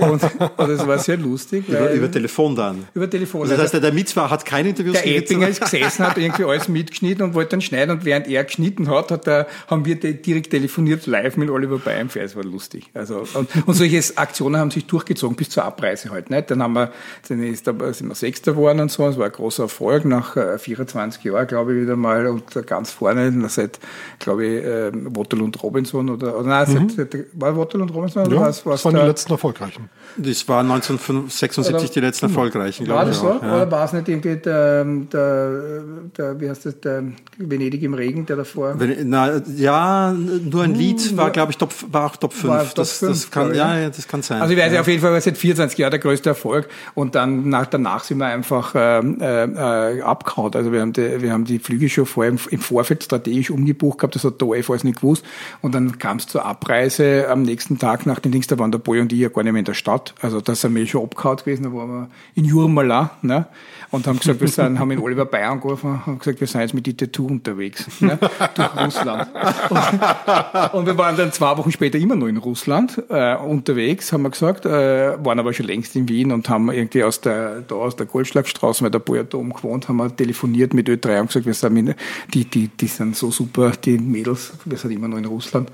Und, und das war sehr lustig. Über, über Telefon dann. über Telefon. Also das heißt, der, der Mitzwa hat keine Interviews Der. Eppinger ist gesessen, hat irgendwie alles mitgeschnitten und wollte dann schneiden und während er geschnitten hat, hat er, haben wir direkt telefoniert live mit Oliver Bayern Es war lustig. Also, und, und solche Aktionen haben sich durchgezogen bis zur Abreise halt, nicht? Dann haben wir, dann ist, da sind wir Sechster geworden und so, es war ein großer Erfolg nach äh, 24 Jahren, glaube ich, wieder mal und ganz vorne, seit, glaube ich, ähm, Waterloo und Robinson oder, oder nein, seit, seit, war Waterloo und Robinson oder Ja, was, was das waren die der- letzten erfolgreichen. Das war 1976 die letzten erfolgreichen, War glaube ich. das so? ja. Oder war es nicht irgendwie der, der, der, wie heißt das, der Venedig im Regen, der davor? Na, ja, nur ein Lied war, glaube ich, Top, war auch Top 5. War Top das, fünf, das kann, ja, ja. das kann sein. Also ich weiß ja ja. auf jeden Fall war seit 24 Jahren der größte Erfolg Und dann nach, danach sind wir einfach äh, äh, abgehauen. Also wir haben die, wir haben die Flüge schon vorher im, im Vorfeld strategisch umgebucht gehabt, das hat der OF alles nicht gewusst. Und dann kam es zur Abreise am nächsten Tag nach den Dings, da waren der Boy und ich ja gar nicht mehr in der Stadt. Also da sind wir schon abgehauen gewesen, da waren wir in Jurmala, ne? Und haben gesagt, wir sind, haben in Oliver Bayer angerufen, haben gesagt, wir sind jetzt mit die Tattoo unterwegs, ne? durch Russland. Und, und, wir waren dann zwei Wochen später immer noch in Russland äh, unterwegs, haben wir gesagt, äh, waren aber schon längst in Wien und haben irgendwie aus der, da aus der Goldschlagstraße, weil der Boyer oben gewohnt, haben wir telefoniert mit Ö3 und gesagt, wir sind mit, die, die, die sind so super, die Mädels, wir sind immer noch in Russland.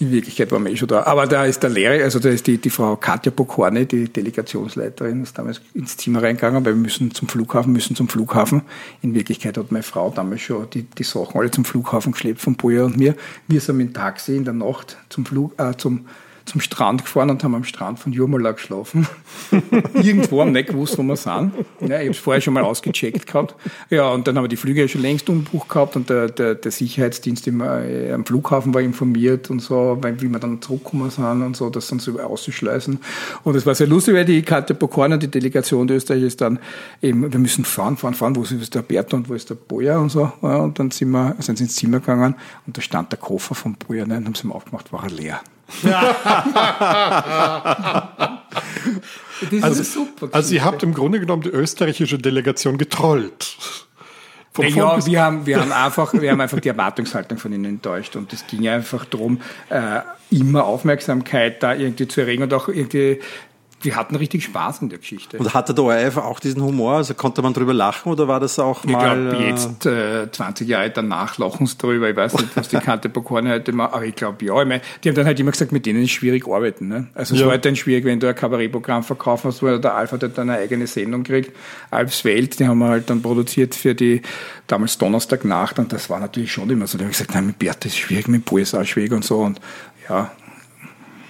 In Wirklichkeit waren wir eh schon da. Aber da ist der Lehrer, also da ist die, die Frau Katja Bokorne, die Delegationsleiterin, ist damals ins Zimmer reingegangen, weil wir müssen zum Flughafen, müssen zum Flughafen. In Wirklichkeit hat meine Frau damals schon die, die Sachen alle zum Flughafen geschleppt von Boyer und mir. Wir sind mit dem Taxi in der Nacht zum Flug, äh, zum zum Strand gefahren und haben am Strand von Jurmala geschlafen. Irgendwo haben nicht gewusst, wo wir sind. Ja, ich habe es vorher schon mal ausgecheckt gehabt. Ja, und dann haben wir die Flüge ja schon längst umbucht gehabt und der, der, der Sicherheitsdienst im, äh, am Flughafen war informiert und so, weil, wie wir dann zurückgekommen sind und so, das dann so auszuschleusen. Und es war sehr lustig, weil die Katja Pokorner, die Delegation der Österreich, ist dann eben, wir müssen fahren, fahren, fahren, wo ist der Bertha und wo ist der Boja und so. Ja, und dann sind wir, sind sie ins Zimmer gegangen und da stand der Koffer vom Boja, ne, und haben sie ihm aufgemacht, war er leer. das also, ist super. Also ihr habt im Grunde genommen die österreichische Delegation getrollt. ja, wir haben, wir haben einfach, wir haben einfach die Erwartungshaltung von ihnen enttäuscht und es ging einfach darum, äh, immer Aufmerksamkeit da irgendwie zu erregen und auch irgendwie wir hatten richtig Spaß in der Geschichte. Und hatte der ORF auch diesen Humor? Also konnte man drüber lachen oder war das auch ich mal... Ich glaube, jetzt äh, 20 Jahre danach lachen sie drüber. Ich weiß nicht, was die Kante Pokorne heute mal, aber ich glaube, ja. Ich mein, die haben dann halt immer gesagt, mit denen ist schwierig arbeiten. Ne? Also es ja. war halt dann schwierig, wenn du ein Kabarettprogramm verkaufen hast, wo der Alpha hat dann eine eigene Sendung kriegt. Alps Welt, die haben wir halt dann produziert für die damals Donnerstagnacht und das war natürlich schon immer so. Da habe ich gesagt, nein, mit Bert ist schwierig, mit Paul ist auch schwierig und so und ja,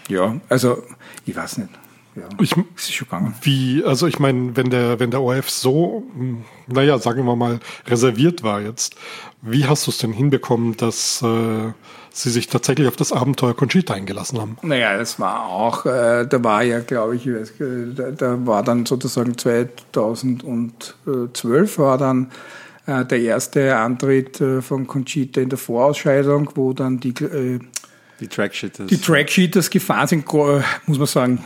ja, also ich weiß nicht ja, ich, ist schon gegangen. Wie, also ich meine, wenn der, wenn der ORF so, naja, sagen wir mal, reserviert war jetzt, wie hast du es denn hinbekommen, dass äh, sie sich tatsächlich auf das Abenteuer Conchita eingelassen haben? Naja, das war auch, äh, da war ja, glaube ich, weiß, da, da, war dann sozusagen 2012 war dann äh, der erste Antritt äh, von Conchita in der Vorausscheidung, wo dann die äh, die Tracksheeters. Die Tracksheeters gefahren sind, muss man sagen,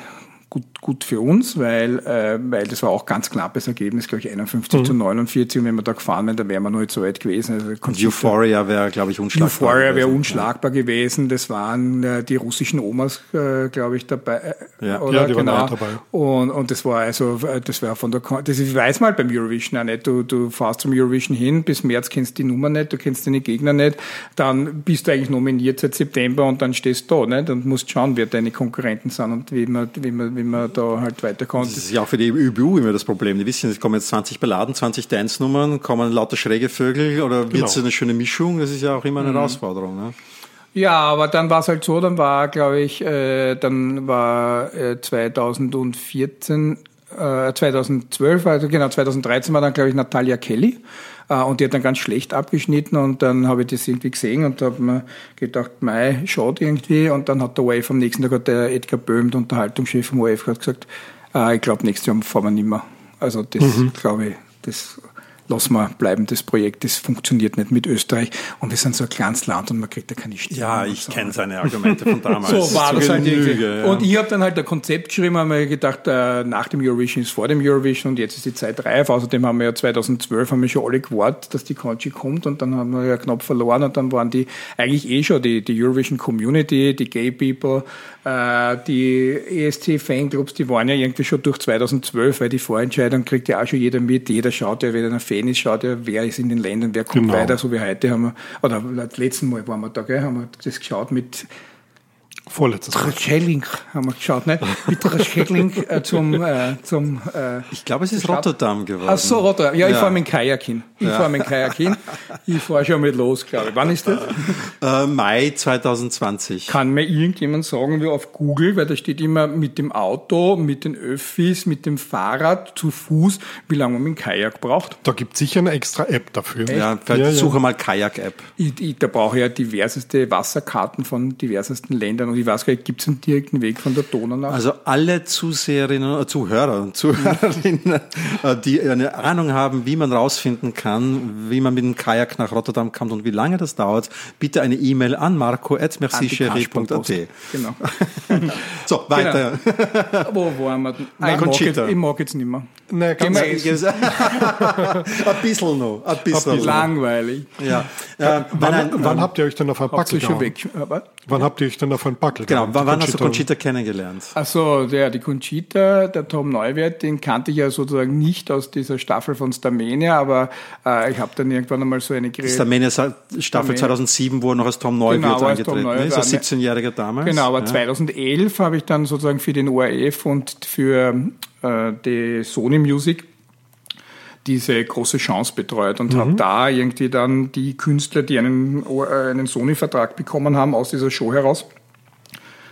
gut, gut für uns, weil, äh, weil das war auch ganz knappes Ergebnis, glaube ich, 51 mhm. zu 49. Und wenn wir da gefahren wären, dann wären wir noch nicht so weit gewesen. Also Euphoria wäre, glaube ich, unschlagbar. Euphoria wäre unschlagbar ja. gewesen. Das waren äh, die russischen Omas, äh, glaube ich, dabei. Äh, ja, oder? ja die genau. waren auch dabei. Und, und das war also, äh, das war von der, das ich weiß mal beim Eurovision auch nicht. Du, du fährst zum Eurovision hin, bis März kennst du die Nummer nicht, du kennst deine Gegner nicht, dann bist du eigentlich nominiert seit September und dann stehst du da, nicht? Und musst schauen, wer deine Konkurrenten sind und wie man, wie man, wie man da halt weiterkommt. Das ist ja auch für die ÖBU immer das Problem. Die wissen, es kommen jetzt 20 Balladen, 20 Dance-Nummern, kommen lauter schräge Vögel oder wird es genau. eine schöne Mischung? Das ist ja auch immer eine mhm. Herausforderung. Ne? Ja, aber dann war es halt so, dann war, glaube ich, äh, dann war äh, 2014, äh, 2012, also genau, 2013 war dann, glaube ich, Natalia Kelly. Äh, und die hat dann ganz schlecht abgeschnitten und dann habe ich das irgendwie gesehen und habe mir gedacht, mei, schaut irgendwie. Und dann hat der ORF am nächsten Tag, hat der Edgar Böhm, der Unterhaltungschef vom ORF, gesagt, äh, ich glaube, nächstes Jahr fahren wir nicht mehr. Also das mhm. glaube ich, das lassen wir bleiben, das Projekt, das funktioniert nicht mit Österreich und wir sind so ein kleines Land und man kriegt da keine Stimme. Ja, ich so. kenne seine Argumente von damals. so war das halt irgendwie. Ja. Und ich habe dann halt ein Konzept geschrieben, haben wir gedacht, äh, nach dem Eurovision ist vor dem Eurovision und jetzt ist die Zeit reif. Außerdem haben wir ja 2012 haben wir schon alle gewartet, dass die Conchi kommt und dann haben wir ja knapp verloren und dann waren die eigentlich eh schon die, die Eurovision Community, die Gay People, die ESC-Fanclubs, die waren ja irgendwie schon durch 2012, weil die Vorentscheidung kriegt ja auch schon jeder mit. Jeder schaut ja, wenn er ein Fan ist, schaut ja, wer ist in den Ländern, wer kommt genau. weiter. So wie heute haben wir, oder letzten Mal waren wir da, gell, haben wir das geschaut mit Vorletztes Mal. Traschelling haben wir geschaut, ne? Mit Traschelling äh, zum, äh, zum äh, Ich glaube, es ist Rotterdam geworden. Ach so, Rotterdam. Ja, ich ja. fahre mit dem Kajak hin. Ich ja. fahre mit dem Kajak hin. Ich fahre schon mit los, glaube ich. Wann ist das? Äh, Mai 2020. Kann mir irgendjemand sagen, wie auf Google, weil da steht immer mit dem Auto, mit den Öffis, mit dem Fahrrad, zu Fuß, wie lange man mit dem Kajak braucht. Da gibt es sicher eine extra App dafür. Echt? Ja, vielleicht ja, suche mal Kajak-App. da brauche ich ja diverseste Wasserkarten von diversesten Ländern und ich weiß gar nicht, gibt es einen direkten Weg von der Donau nach? Also alle Zuseherinnen, äh, Zuhörer und Zuhörerinnen, äh, die eine Ahnung haben, wie man rausfinden kann, wie man mit dem Kajak nach Rotterdam kommt und wie lange das dauert, bitte eine E-Mail an marco.mercicherie.at. Genau. so, weiter. Genau. Wo waren wir denn? Ah, ich, mag jetzt, ich mag jetzt nicht mehr. Nein, ganz ein bisschen noch, ein bisschen. noch. Langweilig. Ja. Äh, Wann, nein, wann ähm, habt ihr euch denn auf ein Backel schon weg? Aber- Wann habt ihr euch denn auf ein Backel Genau, wann, wann hast du Conchita- kennengelernt? Also der, die Conchita, der Tom Neuwirth, den kannte ich ja sozusagen nicht aus dieser Staffel von Starmania, aber äh, ich habe dann irgendwann einmal so eine Das ist der Staffel Starmania. 2007, wo er noch als Tom Neuwirth Genau, Tom angetreten Neuwirth ist, als an- 17-Jähriger damals. Genau, aber ja. 2011 habe ich dann sozusagen für den ORF und für äh, die Sony Music diese große Chance betreut und habe da irgendwie dann die Künstler, die einen, äh, einen Sony-Vertrag bekommen haben, aus dieser Show heraus.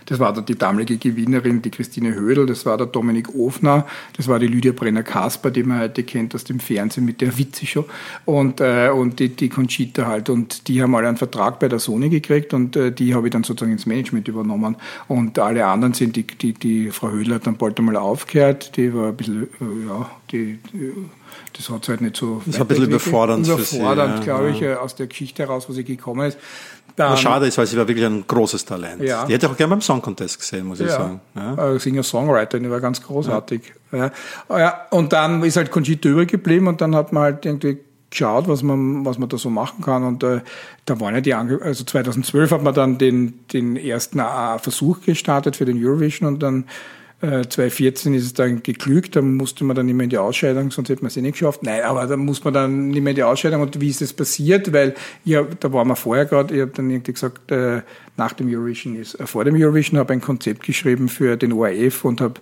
Das war die damalige Gewinnerin, die Christine Hödel, das war der Dominik Ofner, das war die Lydia Brenner-Kasper, die man heute kennt aus dem Fernsehen mit der Witze-Show und, äh, und die, die Conchita halt. Und die haben alle einen Vertrag bei der Sony gekriegt und äh, die habe ich dann sozusagen ins Management übernommen. Und alle anderen sind, die, die, die Frau Hödel hat dann bald einmal aufgehört, die war ein bisschen, äh, ja, die, die das hat sie halt nicht so Das war ein bisschen überfordernd Überfordernd, glaube ich, äh, aus der Geschichte heraus, wo sie gekommen ist. Dann, Was schade ist, weil sie war wirklich ein großes Talent. Ja. Die hätte ich auch gerne beim Song Contest gesehen, muss ich sagen. Ja. Äh, Singer-Songwriter, die war ganz großartig. Ja. Ja. Und dann ist halt Conchita übrig geblieben und dann hat man halt irgendwie geschaut, was man, was man da so machen kann. Und äh, da waren ja die, Ange also 2012 hat man dann den, den ersten äh, Versuch gestartet für den Eurovision und dann äh, 2014 ist es dann geglückt, da musste man dann nicht mehr in die Ausscheidung, sonst hätte man es eh nicht geschafft. Nein, aber da muss man dann nicht mehr in die Ausscheidung. Und wie ist das passiert? Weil ja, da waren wir vorher gerade, ich habe dann irgendwie gesagt, äh, nach dem Eurovision ist, äh, vor dem Eurovision habe ein Konzept geschrieben für den ORF und habe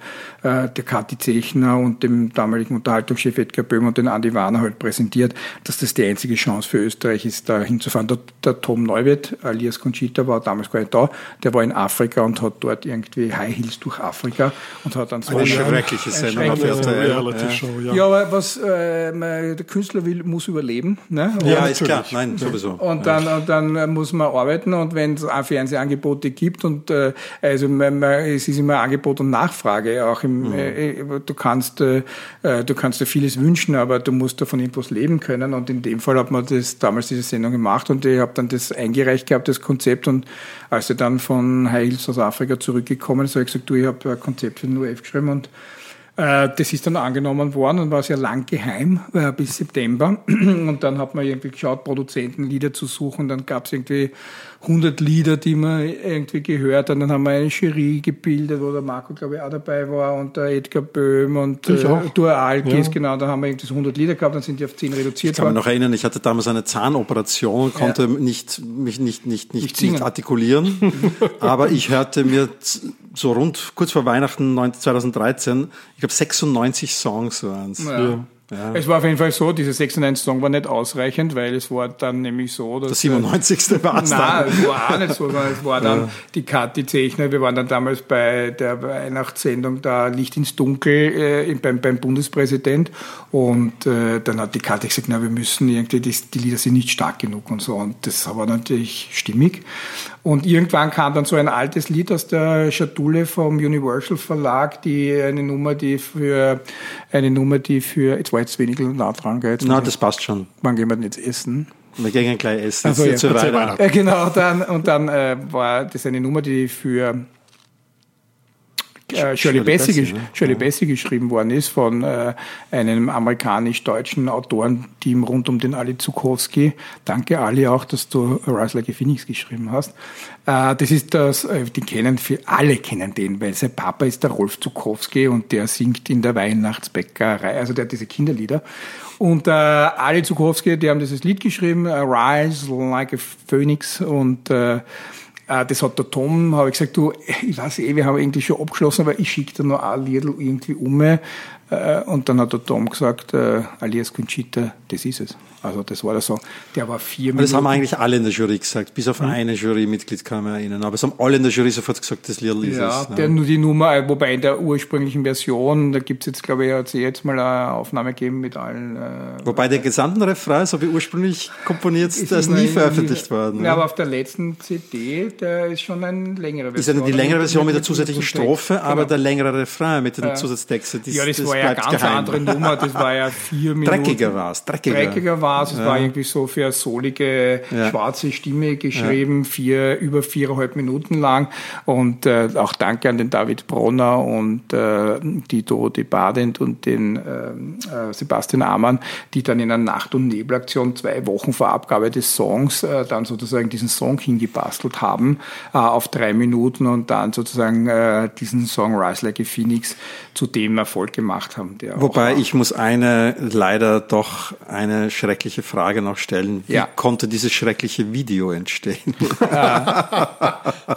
äh, der Kathi Zechner und dem damaligen Unterhaltungschef Edgar Böhm und den Andi Warner halt präsentiert, dass das die einzige Chance für Österreich ist, da hinzufahren. Der, der Tom Neuwirth, alias Conchita, war damals gar nicht da. Der war in Afrika und hat dort irgendwie High Heels durch Afrika und hat dann so Eine schreckliche Sendung auf RTL. Ja. ja, aber was äh, der Künstler will, muss überleben. Ne? Ja, ist klar. Nein, sowieso. und dann, und dann äh, muss man arbeiten und wenn es Fernsehangebote gibt und äh, also man, man, es ist immer Angebot und Nachfrage auch im, äh, du kannst äh, äh, du kannst dir vieles wünschen, aber du musst davon irgendwas leben können und in dem Fall hat man das damals diese Sendung gemacht und ich habe dann das eingereicht gehabt das Konzept und als er dann von High Heels aus Afrika zurückgekommen ist, habe ich gesagt, du, ich habe ein Konzept für den UF geschrieben und äh, das ist dann angenommen worden und war sehr lang geheim äh, bis September. Und dann hat man irgendwie geschaut, Produzentenlieder zu suchen. Dann gab es irgendwie 100 Lieder, die man irgendwie gehört hat. Dann haben wir eine Jury gebildet, wo der Marco, glaube ich, auch dabei war und der Edgar Böhm und Ich äh, Dua Alkes, Ja. genau. Da haben wir irgendwie so 100 Lieder gehabt, dann sind die auf 10 reduziert Ich kann mich noch erinnern, ich hatte damals eine Zahnoperation, konnte nicht, mich nicht, nicht, nicht, Nicht nicht artikulieren. aber ich hörte mir so rund kurz vor Weihnachten 19 2013, ich glaube 96 Songs waren es. Ja. Es war auf jeden Fall so, diese 96 Song war nicht ausreichend, weil es war dann nämlich so, dass... Der 97. war es Nein, dann. es war auch nicht so, sondern es war dann die Kathi Zechner. Wir waren dann damals bei der Weihnachtssendung da Licht ins Dunkel äh, beim, beim Bundespräsident und äh, dann hat die Kathi gesagt, na, wir müssen irgendwie, die, die Lieder sind nicht stark genug und so und das war natürlich stimmig. Und irgendwann kam dann so ein altes Lied aus der Schatulle vom Universal Verlag, die eine Nummer, die für eine Nummer, die für jetzt war jetzt wenig nah dran, gell? Jetzt Na, das passt schon. wann gehen wir denn jetzt essen? Wir gehen gleich essen. Also, Jetzt ja. weiter. weiter. Ja, genau, dann, und dann äh, war das eine Nummer, die für äh, Shirley Bassey, gesch- ne? Shirley Bassey geschrieben worden ist von äh, einem amerikanisch-deutschen Autorenteam rund um den Ali Zukowski. Danke Ali auch, dass du Rise Like a Phoenix geschrieben hast. Äh, das ist das, äh, die kennen für alle kennen den, weil sein Papa ist der Rolf Zukowski und der singt in der Weihnachtsbäckerei, also der hat diese Kinderlieder. Und äh, Ali Zukowski, die haben dieses Lied geschrieben, äh, Rise Like a Phoenix und äh, das hat der Tom, habe ich gesagt, du, ich weiß eh, wir haben irgendwie schon abgeschlossen, aber ich schicke dir noch ein Lied irgendwie um, Äh, und dann hat der Tom gesagt, äh, alias Conchita, das ist es. Also das war der Song. Der war vier Minuten. Das haben eigentlich alle in der Jury gesagt, bis auf mhm. eine Jurymitglied kann man erinnern. Aber es haben alle in der Jury sofort gesagt, das Lied ist ja, es. Ja, der, nur die Nummer, wobei in der ursprünglichen Version, da gibt es jetzt, glaube ich, hat sie jetzt mal eine Aufnahme gegeben mit allen. Äh, wobei der gesamten Refrain, so wie ursprünglich komponiert, ist ist nie veröffentlicht worden. Ja, aber auf der letzten CD, der ist schon eine längere Version. Ist eine die längere Version mit der zusätzlichen Strophe, aber genau. der längere Refrain mit den äh, Zusatztexten. ja, das, das war ja eine ganz geheim. andere Nummer, das war ja vier Minuten. Dreckiger war es, dreckiger. Dreckiger war es, es ja. war irgendwie so für eine solige, ja. schwarze Stimme geschrieben, ja. vier, über viereinhalb Minuten lang. Und äh, auch danke an den David Bronner und äh, die Dorothee Badent und den äh, äh, Sebastian Amann, die dann in einer Nacht- und Nebelaktion zwei Wochen vor Abgabe des Songs äh, dann sozusagen diesen Song hingebastelt haben äh, auf drei Minuten und dann sozusagen äh, diesen Song Rise Like a Phoenix zu dem Erfolg gemacht haben. Wobei ich muss eine leider doch eine schreckliche Frage noch stellen. Wie ja. konnte dieses schreckliche Video entstehen?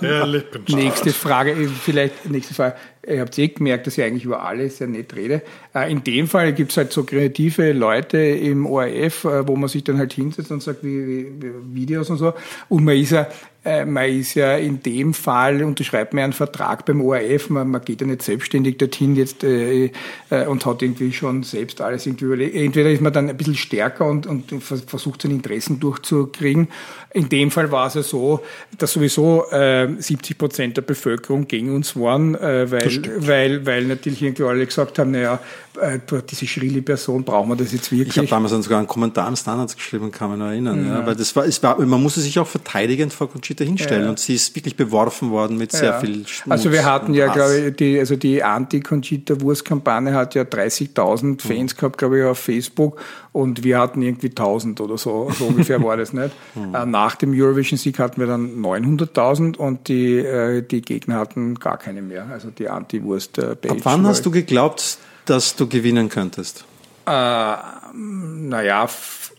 Der nächste Frage, vielleicht nächste Frage. Ihr habt eh gemerkt, dass ich eigentlich über alles sehr nett rede. Äh, in dem Fall gibt es halt so kreative Leute im ORF, äh, wo man sich dann halt hinsetzt und sagt, wie, wie, Videos und so. Und man ist ja äh, man ist ja in dem Fall, unterschreibt man einen Vertrag beim ORF, man, man geht ja nicht selbstständig dorthin jetzt äh, äh, und hat irgendwie schon selbst alles irgendwie überlegt. Entweder ist man dann ein bisschen stärker und, und versucht seine Interessen durchzukriegen. In dem Fall war es ja so, dass sowieso äh, 70 Prozent der Bevölkerung gegen uns waren, äh, weil, weil, weil natürlich irgendwie alle gesagt haben, naja, äh, diese schrille Person, brauchen wir das jetzt wirklich? Ich habe damals sogar einen Kommentar am Standards geschrieben, kann man noch erinnern. Ja. ja. weil das war, es war, man musste sich auch verteidigend vor Conchita hinstellen ja. und sie ist wirklich beworfen worden mit sehr viel Schmutz Also wir hatten ja, glaube ich, die, also die Anti-Conchita-Wurst-Kampagne hat ja 30.000 mhm. Fans mhm. gehabt, glaube ich, auf Facebook und wir hatten irgendwie 1000 oder so, so ungefähr war das nicht. Mhm. Nach dem Eurovision-Sieg hatten wir dann 900.000 und die, äh, die Gegner hatten gar keine mehr, also die Anti-Wurst-Page. Ab wann hast du geglaubt, dass du gewinnen könntest? Äh, naja,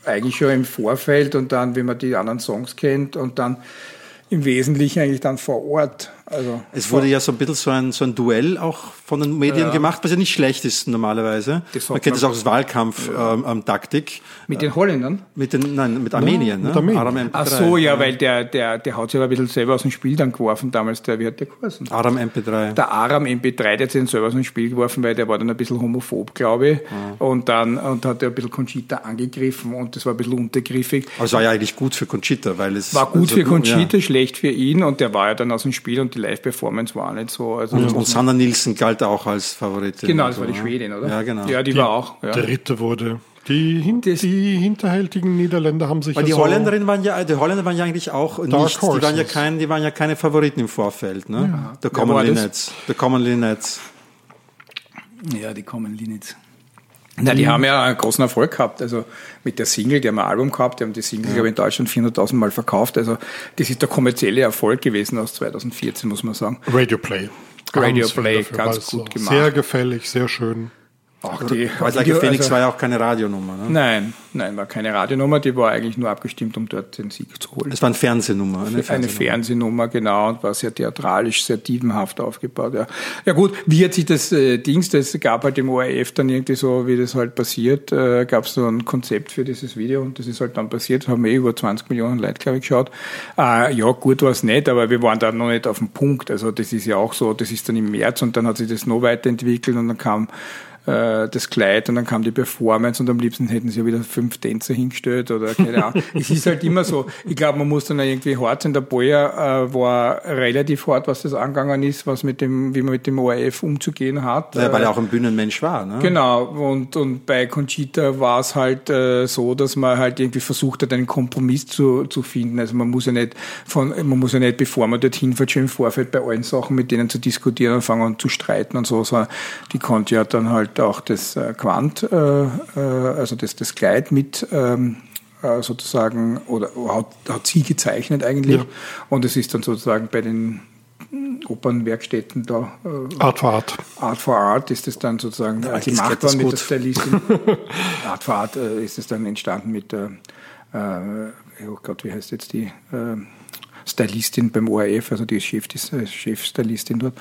eigentlich schon im Vorfeld und dann, wenn man die anderen Songs kennt und dann im Wesentlichen eigentlich dann vor Ort. Also es wurde ja so ein bisschen so ein, so ein Duell auch von den Medien ja. gemacht, was ja nicht schlecht ist normalerweise. man kennt das auch als Wahlkampf-Taktik. Ja. Ähm, mit den Holländern? Mit den, nein, mit Armenien. Ja, ne? mit Armenien. Ach so, ja, weil der, der, der hat sich aber ein bisschen selber aus dem Spiel dann geworfen damals, der, wie hat der geheißen? Aram MP3. Der Aram MP3, der hat sich selber aus dem Spiel geworfen, weil der war dann ein bisschen homophob, glaube ich. Und dann, und hat er ein bisschen Conchita angegriffen und das war ein bisschen untergriffig. Aber es war ja eigentlich gut für Conchita, weil es... War gut also, für Conchita, schlecht für ihn und der war ja dann aus dem Spiel und die Live-Performance war nicht so. Also und, und Sanna Nielsen galt auch als Favoritin. Genau, das war die Schwedin, oder? Ja, genau. Ja, die, die war auch. Ja. Dritte wurde. Die, hin die hinterhältigen Niederländer haben sich Aber die so Holländerinnen waren ja, die Holländer waren ja eigentlich auch nicht, die waren ja kein, die waren ja keine Favoriten im Vorfeld, ne? Ja. Der Common Linnets. Der Common Linnets. Ja, die Common Linnets. Na, die mhm. haben ja einen großen Erfolg gehabt. Also mit der Single, die haben ein Album gehabt, die haben die Single, ja. glaube ich, in Deutschland 400.000 Mal verkauft. Also das ist der kommerzielle Erfolg gewesen aus 2014, muss man sagen. Radio Play. Radio Play, ganz gut gemacht. Sehr gefällig, sehr schön. Auch die, Weil Video, Phoenix also, war ja auch keine Radionummer, ne? Nein, nein, war keine Radionummer, die war eigentlich nur abgestimmt, um dort den Sieg zu holen. Es war eine Fernsehnummer, eine Fernsehnummer. Eine Fernsehnummer, genau, und war sehr theatralisch, sehr tiefenhaft aufgebaut, ja. Ja gut, wie hat sich das äh, Dings, das gab halt im ORF dann irgendwie so, wie das halt passiert, äh, gab es so ein Konzept für dieses Video und das ist halt dann passiert, haben wir eh über 20 Millionen Leute, glaube ich, geschaut. Äh, ja, gut war es nicht, aber wir waren da noch nicht auf dem Punkt, also das ist ja auch so, das ist dann im März und dann hat sich das noch weiterentwickelt und dann kam äh, das Kleid und dann kam die Performance und am liebsten hätten sie ja wieder fünf Tänzer hingestellt oder keine Ahnung. es ist halt immer so. Ich glaube, man muss dann irgendwie hart sein. Der Boyer äh, war relativ hart, was das angegangen ist, was mit dem, wie man mit dem ORF umzugehen hat. Ja, weil er auch ein Bühnenmensch war, ne? Genau. Und, und bei Conchita war es halt äh, so, dass man halt irgendwie versucht hat, einen Kompromiss zu, zu finden. Also man muss ja nicht von, man muss ja nicht, bevor man dorthin fährt, schon im Vorfeld bei allen Sachen mit denen zu diskutieren und fangen an zu streiten und so, sondern die konnte ja dann halt auch das äh, Quant, äh, äh, also das, das Kleid mit ähm, sozusagen, oder hat, hat sie gezeichnet eigentlich. Ja. Und es ist dann sozusagen bei den Opernwerkstätten da. Art for Art. Art for Art ist es dann sozusagen ja, gemacht worden mit der Stylistin. Art for Art ist es dann entstanden mit der, oh Gott, wie heißt jetzt die Stylistin beim ORF, also die Chef, die Chefstylistin dort.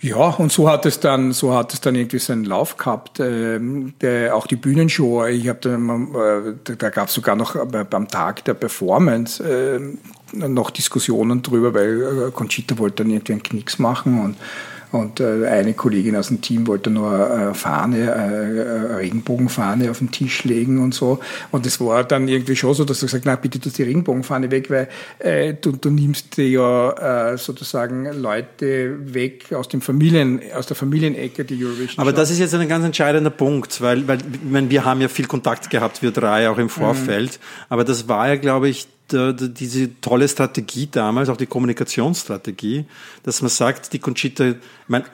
Ja, und so hat es dann, so hat es dann irgendwie seinen Lauf gehabt. Äh, der, auch die Bühnenshow. Ich habe dann, äh, da, da gab es sogar noch beim Tag der Performance äh, noch Diskussionen drüber, weil äh, Conchita wollte dann irgendwie einen Knicks machen und und äh, eine Kollegin aus dem Team wollte nur eine Fahne, äh, eine Regenbogenfahne auf den Tisch legen und so. Und es war dann irgendwie schon so, dass du gesagt hast, na bitte tu die Regenbogenfahne weg, weil äh, du, du nimmst dir ja äh, sozusagen Leute weg aus dem Familien, aus der Familienecke, die Eurovision. Aber das ist jetzt ein ganz entscheidender Punkt, weil, weil ich meine, wir haben ja viel Kontakt gehabt, wir drei auch im Vorfeld. Mhm. Aber das war ja, glaube ich, diese tolle Strategie damals, auch die Kommunikationsstrategie, dass man sagt, die Conchita, ich meine,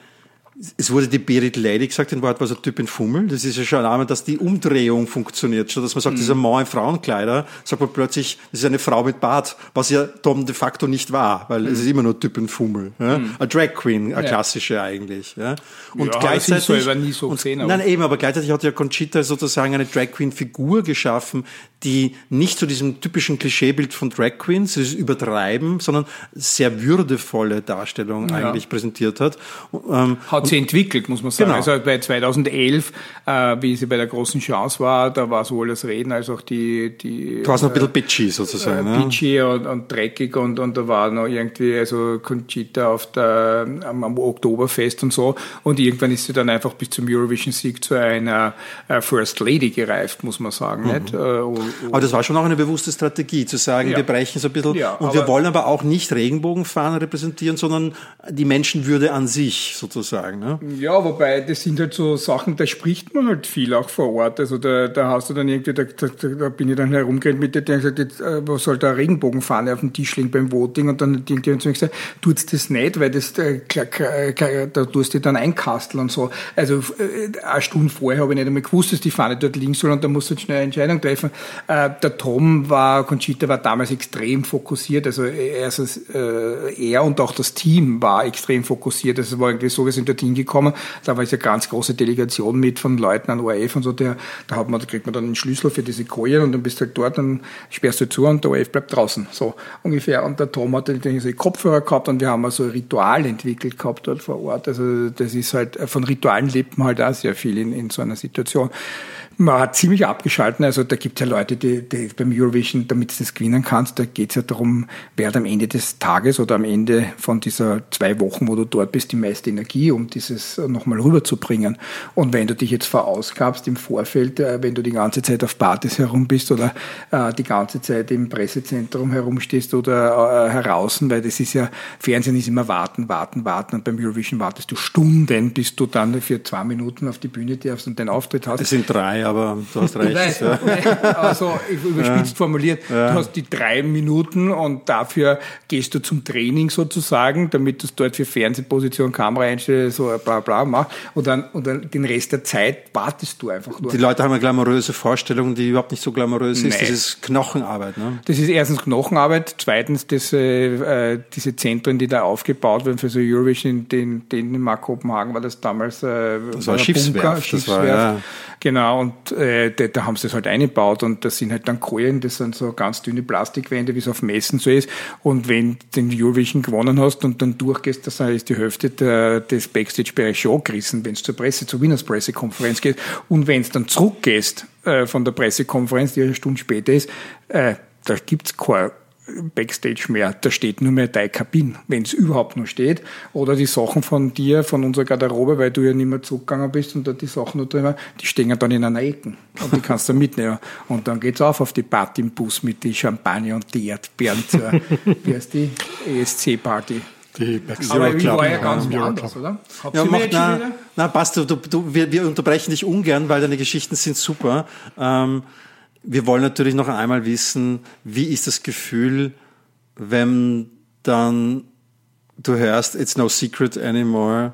es wurde die Berit Lady gesagt, den Wort war so Typ in Fummel. Das ist ja schon einmal, dass die Umdrehung funktioniert. Statt dass man sagt, mhm. dieser Mann in Frauenkleider, sagt man plötzlich, das ist eine Frau mit Bart, was ja Tom de facto nicht war, weil mhm. es ist immer nur Typ in Fummel. Ja? Mhm. Eine Drag Queen, eine ja. klassische eigentlich. Ja? Und ja, gleichzeitig, selber nie so gesehen, und, nein, eben, aber gleichzeitig hat ja Conchita sozusagen eine Drag Queen Figur geschaffen, die nicht zu diesem typischen Klischeebild von Drag Queens, ist übertreiben, sondern sehr würdevolle Darstellung eigentlich präsentiert hat. Ähm, hat sie entwickelt, muss man sagen. Genau. Also bei 2011, äh, wie sie bei der großen Chance war, da war sowohl das Reden als auch die... die du warst noch ein bisschen bitchy sozusagen. Äh, bitchy ne? und, und, dreckig und, und da war noch irgendwie, also Conchita auf der, am, am Oktoberfest und so und irgendwann ist sie dann einfach bis zum Eurovision-Sieg zu einer äh, First Lady gereift, muss man sagen. Mhm. Nicht? Äh, und, aber das war schon auch eine bewusste Strategie, zu sagen, ja. wir brechen so ein bisschen ja, und wir wollen aber auch nicht Regenbogenfahnen repräsentieren, sondern die Menschenwürde an sich sozusagen sagen. Ne? Ja, wobei das sind halt so Sachen, da spricht man halt viel auch vor Ort. Also da, da hast du dann irgendwie, da, da, da bin ich dann herumgerannt mit dir, der gesagt, jetzt, äh, was soll da Regenbogenfahne auf dem Tisch liegen beim Voting? Und dann hat irgendjemand zu mir gesagt, tut's das nicht, weil das, äh, da tust du dann einkasteln und so. Also äh, eine Stunde vorher habe ich nicht einmal gewusst, dass die Fahne dort liegen soll und da musst du schnell eine Entscheidung treffen. Äh, der Tom war, Conchita war damals extrem fokussiert, also erstens äh, er und auch das Team war extrem fokussiert. Also es war irgendwie so, wir sind dort hingekommen. Da war es eine ganz große Delegation mit von Leuten an ORF und so. Der, da, hat man, da kriegt man dann einen Schlüssel für diese Kojen und dann bist du halt dort, dann sperrst du zu und der ORF bleibt draußen. So ungefähr. Und der Tom hat dann diese Kopfhörer gehabt und wir haben also ein Ritual entwickelt gehabt dort vor Ort. Also das ist halt, von Ritualen lebt man halt auch sehr viel in, in so einer Situation man hat ziemlich abgeschalten. Also da gibt es ja Leute, die, die beim Eurovision, damit du das gewinnen kannst, da geht es ja darum, wer hat am Ende des Tages oder am Ende von dieser zwei Wochen, wo du dort bist, die meiste Energie, um dieses nochmal rüberzubringen. Und wenn du dich jetzt verausgabst im Vorfeld, äh, wenn du die ganze Zeit auf Partys herum bist oder äh, die ganze Zeit im Pressezentrum herumstehst oder äh, heraußen, weil das ist ja, Fernsehen ist immer warten, warten, warten und beim Eurovision wartest du Stunden, bis du dann für zwei Minuten auf die Bühne darfst und deinen Auftritt hast. Das sind drei aber du hast recht. Weiß, ja. Also überspitzt formuliert, ja. du hast die drei Minuten und dafür gehst du zum Training sozusagen, damit du es dort für Fernsehposition, Kamera einstelle, so bla bla machst und dann, und dann den Rest der Zeit wartest du einfach nur. Die Leute haben eine glamouröse Vorstellung, die überhaupt nicht so glamourös ist. Das ist Knochenarbeit. Ne? Das ist erstens Knochenarbeit, zweitens das, äh, diese Zentren, die da aufgebaut werden für so Eurovision in Dänemark, Kopenhagen war das damals äh, das war Schiffswerft. Schiffswerft. Das war, ja. Genau, und äh, da, da haben sie das halt eingebaut und das sind halt dann Kohlen, das sind so ganz dünne Plastikwände, wie es auf Messen so ist. Und wenn du den Eurovision gewonnen hast und dann durchgehst, das ist die Hälfte der, des Backstage-Bereichs schon gerissen, wenn es zur Presse, zur Winners Pressekonferenz geht. Und wenn es dann zurückgehst äh, von der Pressekonferenz, die eine Stunde später ist, äh, da gibt's keine Backstage mehr. Da steht nur mehr deine Kabine, wenn es überhaupt noch steht. Oder die Sachen von dir, von unserer Garderobe, weil du ja nicht mehr zurückgegangen bist und da die Sachen noch drin die stehen dann in einer Ecke. Und die kannst du mitnehmen. Und dann geht's auf auf die Party im Bus mit die Champagner und die Erdbeeren zur, wie heißt die? ESC-Party. Die Aber ich war ja ganz ja, woanders, oder? Habt ja, macht, na, na, passt, du, du, wir, wir unterbrechen dich ungern, weil deine Geschichten sind super. Ähm, wir wollen natürlich noch einmal wissen, wie ist das Gefühl, wenn dann du hörst, it's no secret anymore,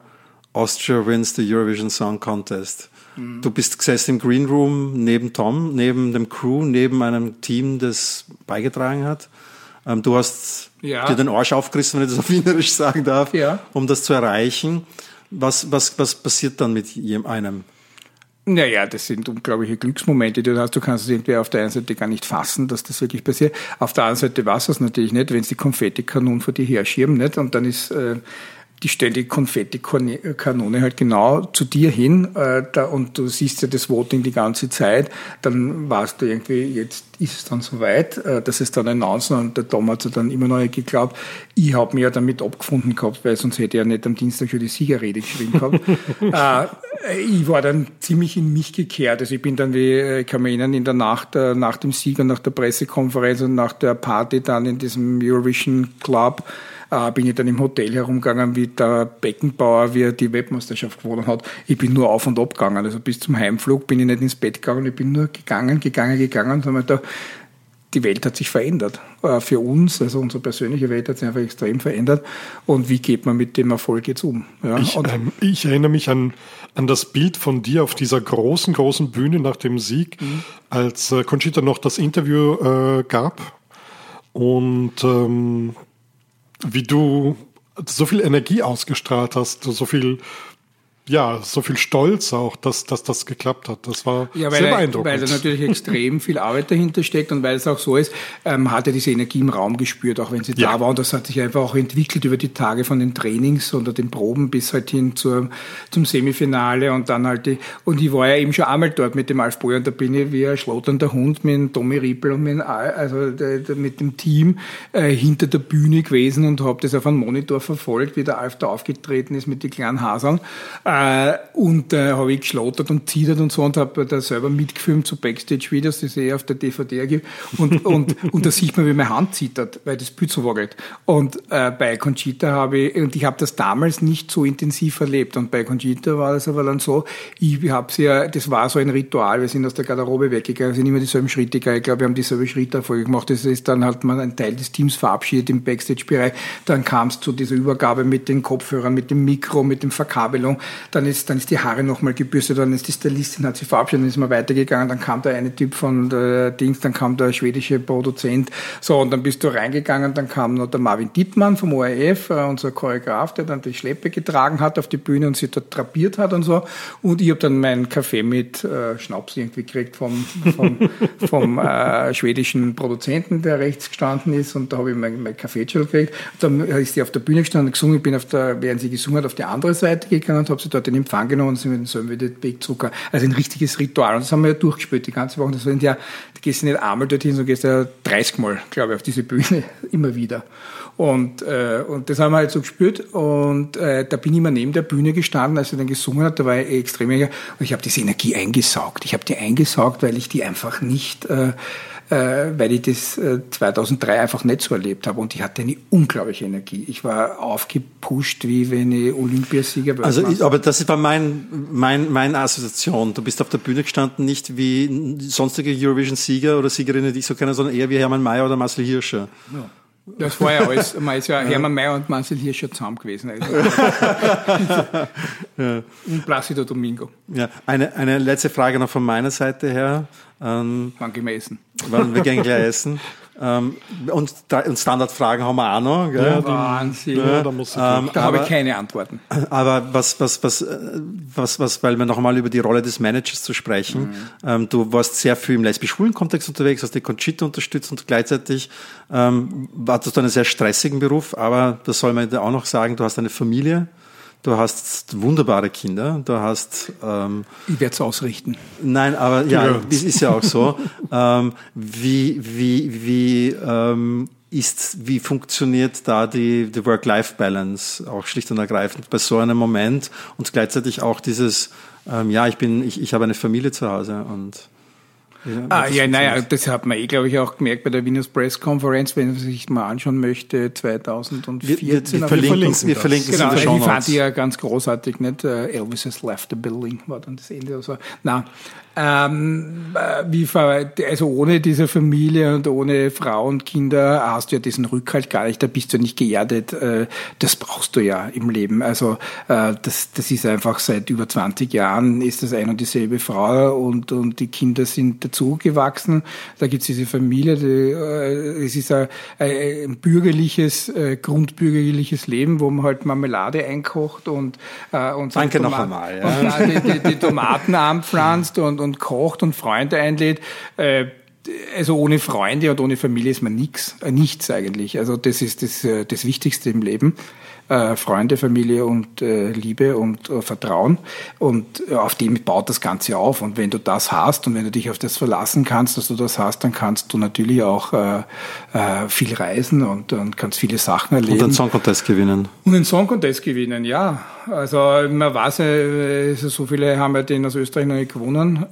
Austria wins the Eurovision Song Contest. Mhm. Du bist gesessen im Green Room neben Tom, neben dem Crew, neben einem Team, das beigetragen hat. Ähm, du hast ja. dir den Arsch aufgerissen, wenn ich das auf Wienerisch sagen darf, ja. um das zu erreichen. Was, was, was passiert dann mit einem? Naja, das sind unglaubliche Glücksmomente, die du hast. Du kannst es irgendwie auf der einen Seite gar nicht fassen, dass das wirklich passiert. Auf der anderen Seite war es natürlich nicht, wenn es die Konfettikanonen vor dir herschirmen, nicht? Und dann ist, äh, die stellen die Konfetti-Kanone halt genau zu dir hin äh, da, und du siehst ja das Voting die ganze Zeit, dann warst du irgendwie, jetzt ist es dann soweit, äh, dass es dann announcen und der Tom hat dann immer noch geglaubt. Ich habe mir ja damit abgefunden gehabt, weil sonst hätte er nicht am Dienstag schon die Siegerrede geschrieben gehabt. äh, ich war dann ziemlich in mich gekehrt. Also ich bin dann, wie äh, ich kann mich erinnern, in der Nacht äh, nach dem Sieg und nach der Pressekonferenz und nach der Party dann in diesem Eurovision Club äh, bin ich dann im Hotel herumgegangen, wie der Beckenbauer, wie er die Weltmeisterschaft gewonnen hat. Ich bin nur auf und ab gegangen. Also bis zum Heimflug bin ich nicht ins Bett gegangen, ich bin nur gegangen, gegangen, gegangen und da die Welt hat sich verändert. Äh, für uns, also unsere persönliche Welt hat sich einfach extrem verändert. Und wie geht man mit dem Erfolg jetzt um? Ja, ich, ähm, ich, erinnere mich an, an das Bild von dir auf dieser großen, großen Bühne nach dem Sieg, mhm. als äh, Conchita noch das Interview äh, gab. Und ähm, wie du so viel Energie ausgestrahlt hast, so viel ja, so viel Stolz auch, dass, dass das geklappt hat. Das war ja, sehr beeindruckend. Weil da natürlich extrem viel Arbeit dahinter steckt und weil es auch so ist, ähm, hat er diese Energie im Raum gespürt, auch wenn sie ja. da war. Und das hat sich einfach auch entwickelt über die Tage von den Trainings oder den Proben bis halt hin zur, zum Semifinale und dann halt die, und ich war ja eben schon einmal dort mit dem Alf Boy und da bin ich wie ein schlotternder Hund mit dem Tommy Rippel und mit, also mit dem Team äh, hinter der Bühne gewesen und habe das auf einem Monitor verfolgt, wie der Alf da aufgetreten ist mit den kleinen Hasern. Äh, äh, und äh, habe ich geschlottert und zittert und so und habe da selber mitgefilmt, so Backstage-Videos, die es eh auf der DVD gibt. Und, und, und da sieht man, wie meine Hand zittert, weil das Bild so wackelt. Und äh, bei Conchita habe ich, und ich habe das damals nicht so intensiv erlebt. Und bei Conchita war das aber dann so, ich habe sie ja, das war so ein Ritual, wir sind aus der Garderobe weggegangen, sind immer dieselben Schritte gegangen. Ich glaube, wir haben dieselbe Schritterfolge gemacht. Das ist dann halt man ein Teil des Teams verabschiedet im Backstage-Bereich. Dann kam es zu dieser Übergabe mit den Kopfhörern, mit dem Mikro, mit dem Verkabelung dann ist, dann ist die Haare nochmal gebürstet, dann ist die Stylistin, hat sich verabschiedet, dann ist man weitergegangen, dann kam der eine Typ von der Dings, dann kam der schwedische Produzent, so, und dann bist du reingegangen, dann kam noch der Marvin Dittmann vom ORF, äh, unser Choreograf, der dann die Schleppe getragen hat auf die Bühne und sie dort drapiert hat und so, und ich habe dann meinen Kaffee mit äh, Schnaps irgendwie gekriegt vom, vom, vom äh, schwedischen Produzenten, der rechts gestanden ist, und da habe ich mein, mein Kaffee gekriegt, dann ist sie auf der Bühne gestanden, gesungen, ich bin auf der, während sie gesungen hat, auf die andere Seite gegangen und habe sie dort in Empfang genommen und sind mit dem wieder Weg zurück. Also ein richtiges Ritual. Und das haben wir ja durchgespielt die ganze Woche. Das sind ja, du gehst nicht einmal dorthin, sondern gehst ja 30 Mal, glaube ich, auf diese Bühne, immer wieder. Und, äh, und das haben wir halt so gespürt. Und äh, da bin ich immer neben der Bühne gestanden, als er dann gesungen hat. Da war ich extrem. Und ich habe diese Energie eingesaugt. Ich habe die eingesaugt, weil ich die einfach nicht äh, weil ich das äh, 2003 einfach nicht so erlebt habe und ich hatte eine unglaubliche Energie. Ich war aufgepusht, wie wenn ich Olympiasieger war. Also, ich, aber das war mein, mein, meine Assoziation. Du bist auf der Bühne gestanden, nicht wie sonstige Eurovision-Sieger oder Siegerinnen, die ich so kenne, sondern eher wie Hermann Mayer oder Marcel Hirscher. Ja. Das war ja alles, man ist ja Hermann Mayer und Marcel Hirscher zusammen gewesen. Also. ja. Und Placido Domingo. Ja, eine, eine letzte Frage noch von meiner Seite her. Ähm, wann gehen wir essen? Wann wir gehen gleich essen. Ähm, und, und Standardfragen haben wir auch noch. Gell? Ja, Wahnsinn. Ja, da muss ähm, da habe ich keine Antworten. Aber was, was, was, was, was, weil wir noch einmal über die Rolle des Managers zu sprechen. Mhm. Ähm, du warst sehr viel im lesbisch-schwulen Kontext unterwegs, hast die Conchita unterstützt und gleichzeitig ähm, hattest du einen sehr stressigen Beruf, aber das soll man dir auch noch sagen, du hast eine Familie. Du hast wunderbare Kinder. Du hast. Ähm, ich werde es ausrichten. Nein, aber ja, es ist ja auch so. ähm, wie wie wie ähm, ist, wie funktioniert da die, die Work-Life-Balance auch schlicht und ergreifend bei so einem Moment und gleichzeitig auch dieses, ähm, ja, ich bin, ich, ich habe eine Familie zu Hause und ja, ah, ja, naja, das hat man eh, glaube ich, auch gemerkt bei der Venus Press Conference, wenn man sich mal anschauen möchte, 2014. Wir, wir, wir verlinken, wir verlinken genau, es in Ich fand die ja ganz großartig, nicht? Äh, Elvis has left the building, war dann das Ende. Also, na, ähm, äh, wie, also ohne diese Familie und ohne Frau und Kinder hast du ja diesen Rückhalt gar nicht, da bist du nicht geerdet. Äh, das brauchst du ja im Leben. Also äh, das, das ist einfach seit über 20 Jahren ist das ein und dieselbe Frau und, und die Kinder sind dazugewachsen. Da gibt es diese Familie, die, es ist ein, ein bürgerliches, grundbürgerliches Leben, wo man halt Marmelade einkocht und, und Danke noch einmal. Ja. Und die, die, die Tomaten anpflanzt und, und und kocht und Freunde einlädt, äh, also ohne Freunde und ohne Familie ist man nichts, äh, nichts eigentlich. Also das ist das, äh, das Wichtigste im Leben. Äh, Freunde, Familie und äh, Liebe und äh, Vertrauen. Und auf dem baut das Ganze auf. Und wenn du das hast und wenn du dich auf das verlassen kannst, dass du das hast, dann kannst du natürlich auch viel reisen und, und kannst viele Sachen erleben. Und einen Song Contest gewinnen. Und einen Song Contest gewinnen, ja. Also man weiß ja, so viele haben ja den aus Österreich noch nicht gewonnen.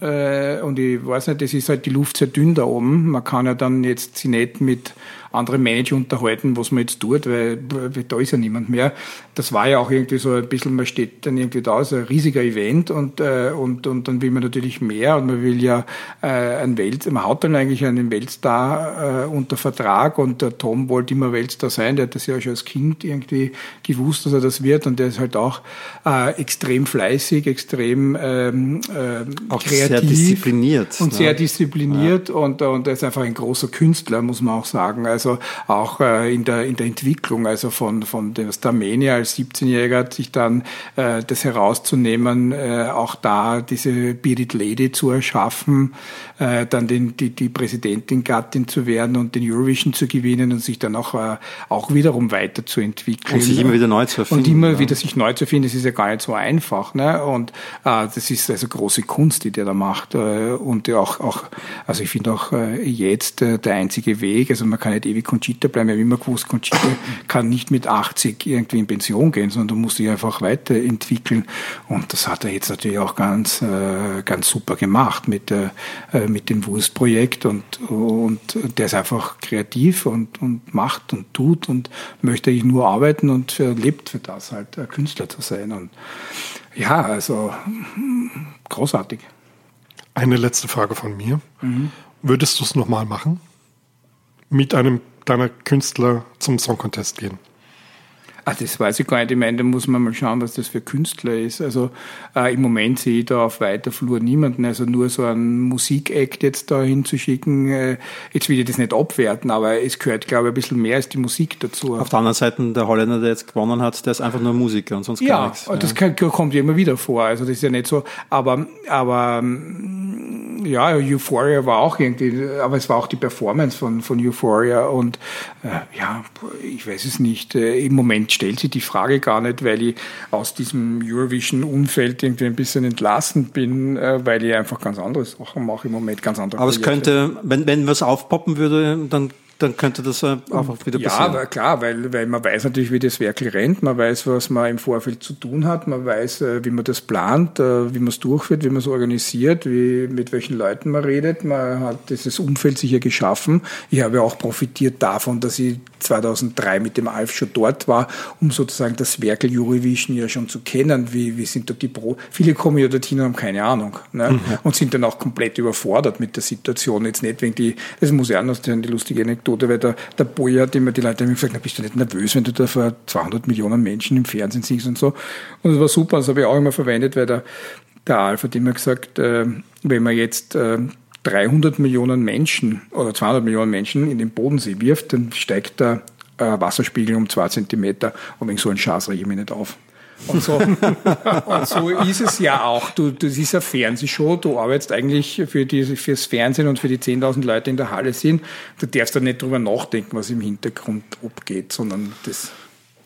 Und ich weiß nicht, das ist halt die Luft sehr dünn da oben. Man kann ja dann jetzt sie nicht mit andere Manager unterhalten, was man jetzt tut, weil, da ist ja niemand mehr. Das war ja auch irgendwie so ein bisschen, man steht dann irgendwie da, so ein riesiger Event und, äh, und, und dann will man natürlich mehr und man will ja äh, ein Welt, man hat dann eigentlich einen Weltstar äh, unter Vertrag und der Tom wollte immer Weltstar sein, der hat das ja schon als Kind irgendwie gewusst, dass er das wird und der ist halt auch äh, extrem fleißig, extrem ähm, äh, auch kreativ. Sehr diszipliniert. Und ne? sehr diszipliniert ja. und, und er ist einfach ein großer Künstler, muss man auch sagen. Also also auch äh, in, der, in der Entwicklung, also von, von der Starmania als 17-Jähriger sich dann äh, das herauszunehmen, äh, auch da diese Bearded Lady zu erschaffen, äh, dann den, die, die Präsidentin, Gattin zu werden und den Eurovision zu gewinnen und sich dann auch, äh, auch wiederum weiterzuentwickeln. Und sich immer wieder neu zu erfinden. Und immer ja. wieder sich neu zu finden, das ist ja gar nicht so einfach. Ne? Und äh, das ist also große Kunst, die der da macht. Äh, und auch, auch also ich finde auch äh, jetzt äh, der einzige Weg, also man kann nicht ewig Conchita bleiben. Ich habe immer gewusst, Conchita kann nicht mit 80 irgendwie in Pension gehen, sondern du musst dich einfach weiterentwickeln. Und das hat er jetzt natürlich auch ganz, äh, ganz super gemacht mit, äh, mit dem Wurstprojekt und, und der ist einfach kreativ und, und macht und tut und möchte eigentlich nur arbeiten und lebt für das halt, Künstler zu sein. Und ja, also großartig. Eine letzte Frage von mir. Mhm. Würdest du es nochmal machen? Mit einem deiner Künstler zum Song Contest gehen? Ach, das weiß ich gar nicht. Ich meine, da muss man mal schauen, was das für Künstler ist. Also äh, im Moment sehe ich da auf weiter Flur niemanden. Also nur so einen Musikakt jetzt da hinzuschicken. Äh, jetzt will ich das nicht abwerten, aber es gehört, glaube ich, ein bisschen mehr als die Musik dazu. Auf der anderen Seite, der Holländer, der jetzt gewonnen hat, der ist einfach nur Musiker und sonst ja, gar nichts. Ja, das kann, kommt ja immer wieder vor. Also das ist ja nicht so. Aber, aber ja, Euphoria war auch irgendwie, aber es war auch die Performance von, von Euphoria und äh, ja, ich weiß es nicht. Äh, Im Moment stellt sich die Frage gar nicht, weil ich aus diesem Eurovision-Umfeld irgendwie ein bisschen entlassen bin, äh, weil ich einfach ganz andere Sachen mache im Moment, ganz andere Aber Projekte. es könnte, wenn, wenn was aufpoppen würde, dann dann könnte das auch wieder passieren. Ja, klar, weil, weil man weiß natürlich, wie das Werkel rennt, man weiß, was man im Vorfeld zu tun hat, man weiß, äh, wie man das plant, äh, wie man es durchführt, wie man es organisiert, wie, mit welchen Leuten man redet. Man hat dieses Umfeld sicher geschaffen. Ich habe auch profitiert davon, dass ich 2003 mit dem Alf schon dort war, um sozusagen das Werkel Eurovision ja schon zu kennen. Wie, wie sind dort die Pro? Viele kommen ja dorthin und haben keine Ahnung ne? Mhm. und sind dann auch komplett überfordert mit der Situation. Jetzt nicht wegen die, das muss auch noch sagen, die lustige Anekdote, weil der, der Boy hat immer die Leute haben gesagt, na, bist du nicht nervös, wenn du da vor 200 Millionen Menschen im Fernsehen singst und so. Und das war super, das habe ich auch immer verwendet, weil der, der Alf hat immer gesagt, äh, wenn man jetzt äh, 300 Millionen Menschen oder 200 Millionen Menschen in den Bodensee wirft, dann steigt der äh, Wasserspiegel um zwei Zentimeter und wegen so ein Schatz rege ich mich nicht auf. Und so, und so ist es ja auch. Du, das ist eine Fernsehshow, du arbeitest eigentlich für die, fürs Fernsehen und für die 10.000 Leute in der Halle sind. Du darfst da nicht drüber nachdenken, was im Hintergrund abgeht, sondern das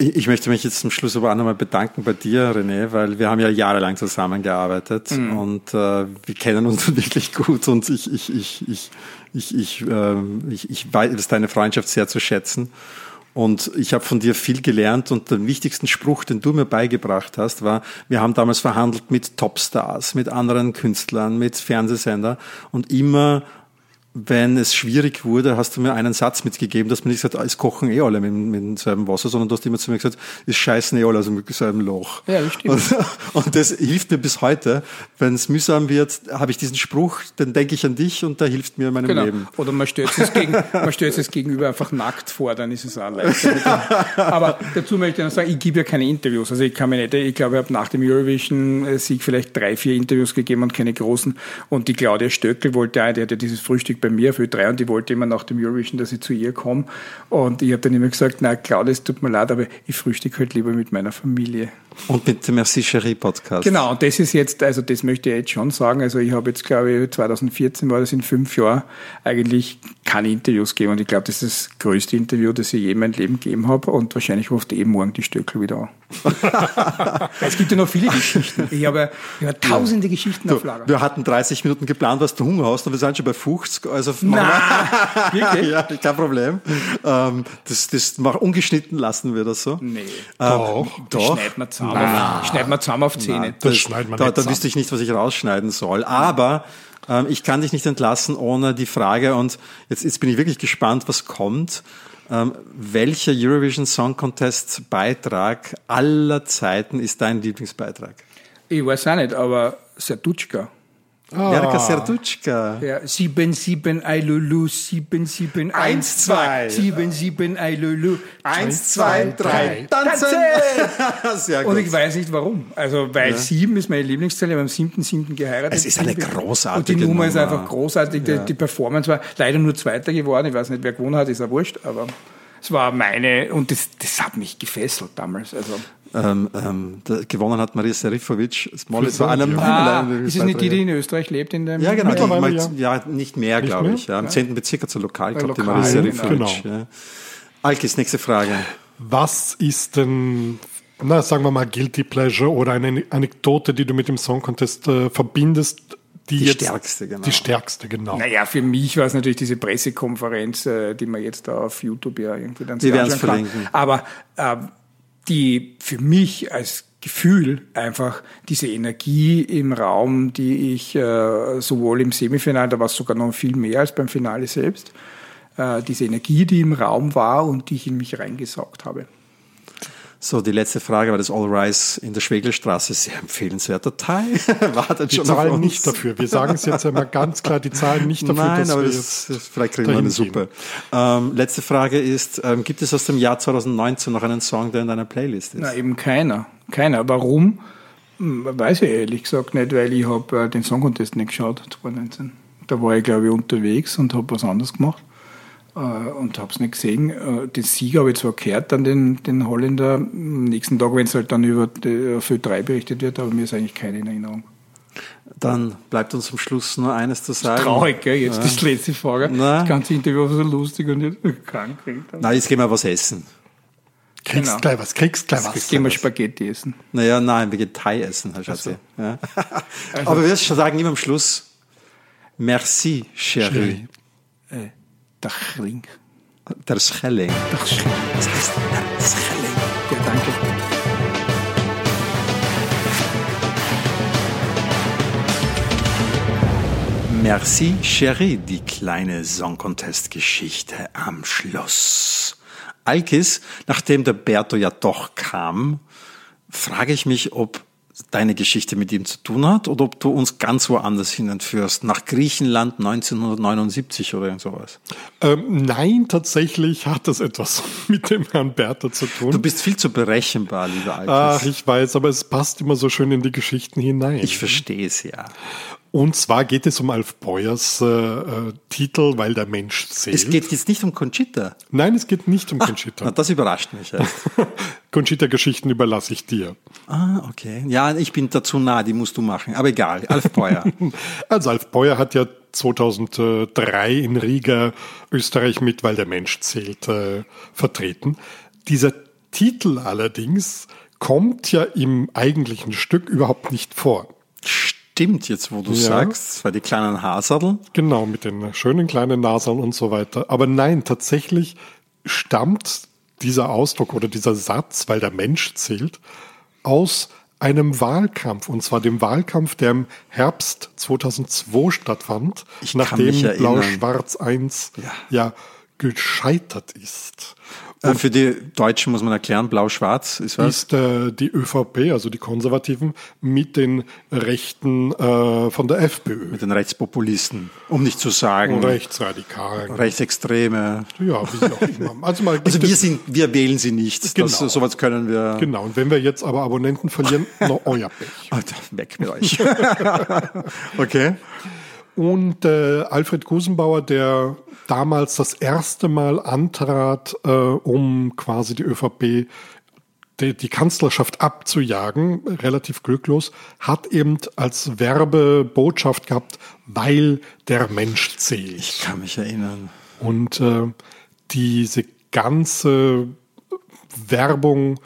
ich möchte mich jetzt zum Schluss aber auch nochmal bedanken bei dir, René, weil wir haben ja jahrelang zusammengearbeitet mhm. und äh, wir kennen uns wirklich gut und ich, ich, ich, ich, ich, ich, äh, ich, ich weiß deine Freundschaft sehr zu schätzen. Und ich habe von dir viel gelernt und den wichtigsten Spruch, den du mir beigebracht hast, war, wir haben damals verhandelt mit Topstars, mit anderen Künstlern, mit Fernsehsender und immer wenn es schwierig wurde, hast du mir einen Satz mitgegeben, dass man nicht gesagt, es kochen eh alle mit, mit demselben Wasser, sondern du hast immer zu mir gesagt, es scheißen eh alle aus demselben Loch. Ja, das stimmt. Und, und das hilft mir bis heute. Wenn es mühsam wird, habe ich diesen Spruch, dann denke ich an dich und der hilft mir in meinem genau. Leben. Oder man stellt es, gegen, man stellt es gegenüber einfach nackt vor, dann ist es auch leichter. Aber dazu möchte ich noch sagen, ich gebe ja keine Interviews. Also ich kann mir nicht, ich glaube, ich habe nach dem Eurovision-Sieg vielleicht drei, vier Interviews gegeben und keine großen. Und die Claudia Stöckel wollte die hat ja dieses Frühstück bei mir auf Ö3 und die wollte immer nach dem Eurovision, dass ich zu ihr komme. Und ich habe dann immer gesagt, na Claudia, es tut mir leid, aber ich frühstücke halt lieber mit meiner Familie. Und mit dem Merci Cherie Podcast. Genau, und das ist jetzt, also das möchte ich jetzt schon sagen. Also ich habe jetzt, glaube ich, 2014 war das in fünf Jahren eigentlich keine Interviews gegeben. Und ich glaube, das ist das größte Interview, das ich je in meinem Leben gegeben habe. Und wahrscheinlich ruft eben morgen die Stöckel wieder an. es gibt ja noch viele Geschichten. Ich habe, ich habe tausende Geschichten Du, auf Lager. wir hatten 30 Minuten geplant, was du Hunger hast, und wir sind schon bei 50. Also Na, wirklich? ja, kein Problem. Ähm, das, das mach, ungeschnitten lassen wir das so. Nee. Ähm, Doch. doch. Schneiden wir zusammen, auf, zusammen Zähne. Das schneiden wir da, nicht da wüsste ich nicht, was ich rausschneiden soll. Aber ähm, ich kann dich nicht entlassen ohne die Frage, und jetzt, jetzt bin ich wirklich gespannt, was kommt. Ähm, welcher Eurovision Song Contest Beitrag aller Zeiten ist dein Lieblingsbeitrag? Ich weiß auch nicht, aber Sertutschka. Ah. Erika Serduchka. Ja, 77 I Lulu, 77 Eins, zwei. 77 I Lulu. Eins, zwei, drei, tanzen! Sehr gut. Und ich weiß nicht warum. Also, weil sieben ist meine Lieblingszahl, ich habe am 7.7. geheiratet. Es ist eine Und großartige die Nummer ist Nummer. einfach großartig. Die, die Performance war leider nur Zweiter geworden. Ich weiß nicht, wer gewonnen hat, ist ja wurscht, aber es war meine, und das, das hat mich gefesselt damals. Also, ähm, ähm, gewonnen hat Maria Serifovic. Für war einer meiner ah, ist es nicht die, die in Österreich lebt? In dem Ja, genau. Die, Mittlerweile, mal, ja. nicht mehr, glaube ich. Ja. Im 10. Bezirk hat sie lokal gehabt, die Maria genau. Serifovic. Ja. Alkis, nächste Frage. Was ist denn, na, sagen wir mal, Guilty Pleasure oder eine Anekdote, die du mit dem Song Contest äh, verbindest? Die, Die jetzt, stärkste, genau. Die stärkste, genau. Naja, für mich war es natürlich diese Pressekonferenz, äh, die man jetzt da auf YouTube ja irgendwie dann anschauen kann. verlinken. Aber äh, die für mich als Gefühl einfach diese Energie im Raum, die ich äh, sowohl im Semifinale, da war es sogar noch viel mehr als beim Finale selbst, äh, diese Energie, die im Raum war und die ich in mich reingesaugt habe. So, die letzte Frage war das All Rise in der Schwegelstraße. Sehr empfehlenswerter Teil. Wartet Die schon auf zahlen uns. nicht dafür. Wir sagen es jetzt einmal ganz klar, die zahlen nicht dafür, Nein, dass aber wir das, vielleicht kriegen wir eine Suppe. Ähm, letzte Frage ist, ähm, gibt es aus dem Jahr 2019 noch einen Song, der in deiner Playlist ist? Na, eben keiner. Keiner. Warum? Hm, Weiß ich ehrlich gesagt nicht, weil ich habe äh, den Song Contest nicht geschaut, 2019. Da war ich, glaube ich, unterwegs und habe was anderes gemacht äh, und habe es nicht gesehen. Äh, den Sieger habe ich zwar gehört, dann den, den Holländer, am nächsten Tag, wenn es halt dann über die, auf Ö3 berichtet wird, aber mir ist eigentlich keine in Erinnerung. Dann bleibt uns zum Schluss nur eines zu sagen. Traurig, gell? Jetzt Ja. das letzte Frage. Na. Das ganze Interview war so lustig und nicht krank. Na, jetzt gehen wir was essen. kriegst Genau. gleich was, kriegst gleich was. Jetzt gehen wir Spaghetti essen. Naja, nein, wir gehen Thai essen, Herr Schatzi. Ja. Aber wir sagen immer am Schluss, merci, chérie. Chérie. Äh, Dachling. Der Schelling. Dachling. Das heißt der Schelling. Ja, danke. Merci, Chérie, die kleine Song Contest Geschichte am Schluss. Alkis, nachdem der Berto ja doch kam, frage ich mich, ob deine Geschichte mit ihm zu tun hat oder ob du uns ganz woanders hin entführst, nach Griechenland 1979 oder irgend sowas. Ähm, nein, tatsächlich hat das etwas mit dem Herrn Bertha zu Du tun. bist viel zu berechenbar, lieber Alkis. Ach, ich weiß, aber es passt immer so schön in die Geschichten hinein. ich verstehe es ja. Und zwar geht es um Alf Beuers äh, äh, Titel, weil der Mensch zählt. Es geht jetzt nicht um Conchita. Nein, es geht nicht um Conchita. Na, das überrascht mich. Ja. Conchita-Geschichten überlasse ich dir. ah, okay. Ja, ich bin dazu nah, die musst du machen. Aber egal, Alf Beuer. Also Alf Beuer hat ja 2003 in Riga Österreich mit Weil der Mensch zählt äh, vertreten. Dieser Titel allerdings kommt ja im eigentlichen Stück überhaupt nicht vor. Stimmt jetzt, wo du Ja. sagst, war die kleinen Haarsadel. Genau, mit den schönen kleinen Naseln und so weiter. Aber nein, tatsächlich stammt dieser Ausdruck oder dieser Satz, weil der Mensch zählt, aus einem Wahlkampf, und zwar dem Wahlkampf, der im Herbst 2002 stattfand, Ich nachdem. Blau-Schwarz 1 Ja. ja. gescheitert ist. Äh, für die Deutschen muss man erklären, blau-schwarz ist was? Ist äh, die ÖVP, also die Konservativen, mit den Rechten äh, von der FPÖ, Mit den Rechtspopulisten, um nicht zu sagen Rechtsradikalen. Rechtsextreme. Ja, wie auch immer. Also, mal Also wir sind, wir wählen sie nicht. Das, Genau. sowas können wir. Genau, und wenn wir jetzt aber Abonnenten verlieren, no, euer Pech. Alter, weg mit euch. okay. Und äh, Alfred Gusenbauer, der damals das erste Mal antrat, äh, um quasi die ÖVP die, die Kanzlerschaft abzujagen, relativ glücklos, hat eben als Werbebotschaft gehabt, weil der Mensch zählt. Ich kann mich erinnern. Und äh, diese ganze Werbung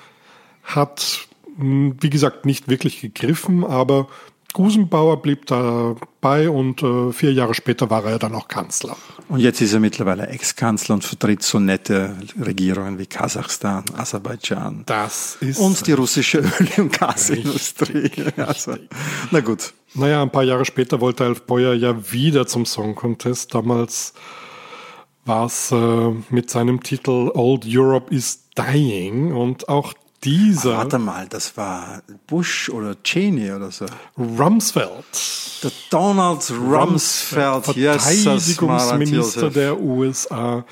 hat, mh, wie gesagt, nicht wirklich gegriffen, aber Gusenbauer blieb dabei und äh, vier Jahre später war er dann auch Kanzler. Und jetzt ist er mittlerweile Ex-Kanzler und vertritt so nette Regierungen wie Kasachstan, Aserbaidschan Das ist und die russische Öl- und Gasindustrie. Also, na gut. Naja, ein paar Jahre später wollte Alf Beuer ja wieder zum Song Contest. Damals war es äh, mit seinem Titel Old Europe is Dying und auch dieser Warte mal, das war Bush oder Cheney oder so. Rumsfeld, Der Donald Rumsfeld, Jesus, Verteidigungsminister der USA,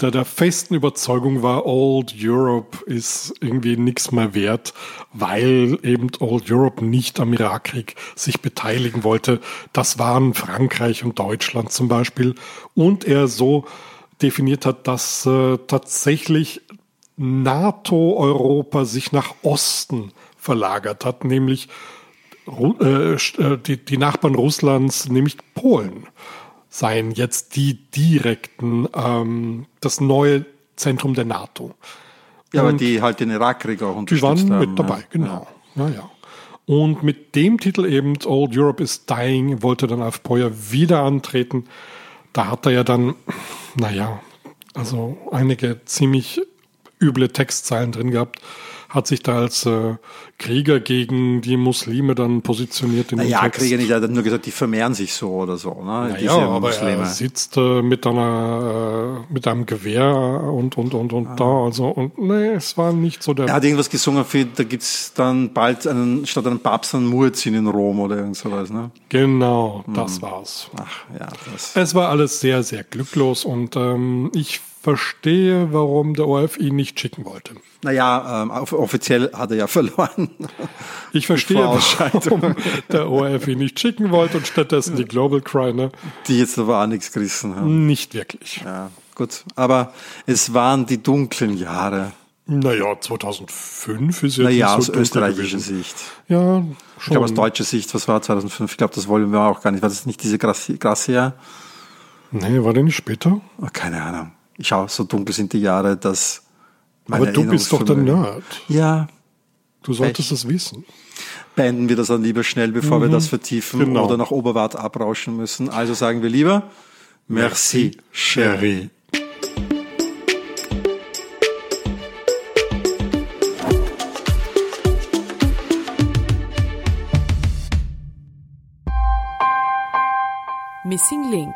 der der festen Überzeugung war, Old Europe ist irgendwie nichts mehr wert, weil eben Old Europe nicht am Irakkrieg sich beteiligen wollte. Das waren Frankreich und Deutschland zum Beispiel. Und er so definiert hat, dass äh, tatsächlich NATO-Europa sich nach Osten verlagert hat, nämlich äh, äh, die, die Nachbarn Russlands, nämlich Polen, seien jetzt die direkten, ähm, das neue Zentrum der NATO. Ja, aber Und die halt den Irakkrieg auch die unterstützt waren haben. mit dabei, ja. genau. Ja. Ja, Und mit dem Titel eben Old Europe is Dying wollte dann Alf Beuer wieder antreten. Da hat er ja dann, naja, also einige ziemlich üble Textzeilen drin gehabt, hat sich da als äh, Krieger gegen die Muslime dann positioniert in Naja. Krieger nicht, er hat nur gesagt, die vermehren sich so oder so, ne? Ja, aber er sitzt äh, mit einer äh, mit einem Gewehr und und und und da also und nee, es war nicht so der Er hat irgendwas gesungen für, da gibt's dann bald einen, statt einem Papst einen Muezzin in Rom oder irgend sowas, ne? genau, Hm. das war's. Ach, ja, das. Es war alles sehr sehr glücklos und ähm, ich verstehe, warum der ORF ihn nicht schicken wollte. Naja, ähm, off- offiziell hat er ja verloren. Ich verstehe, warum der ORF ihn nicht schicken wollte und stattdessen die Global Cry, ne? Die jetzt aber auch nichts gerissen haben. Nicht wirklich. Ja, gut. Aber es waren die dunklen Jahre. Naja, 2005 ist jetzt Naja, nicht aus so dunkel österreichischer. Sicht. Ja, Ich glaube, aus schon. deutscher Sicht, was war 2005? Ich glaube, das wollen wir auch gar nicht. War das nicht diese? Gracia? Nee, war der nicht später? Oh, keine Ahnung. Ich schaue, so dunkel sind die Jahre, dass. meine Aber du bist doch der Nerd. Ja, Du solltest es wissen. beenden wir das dann lieber schnell, bevor wir das vertiefen Genau. oder nach Oberwart abrauschen müssen. Also sagen wir lieber Merci, chérie. Missing Link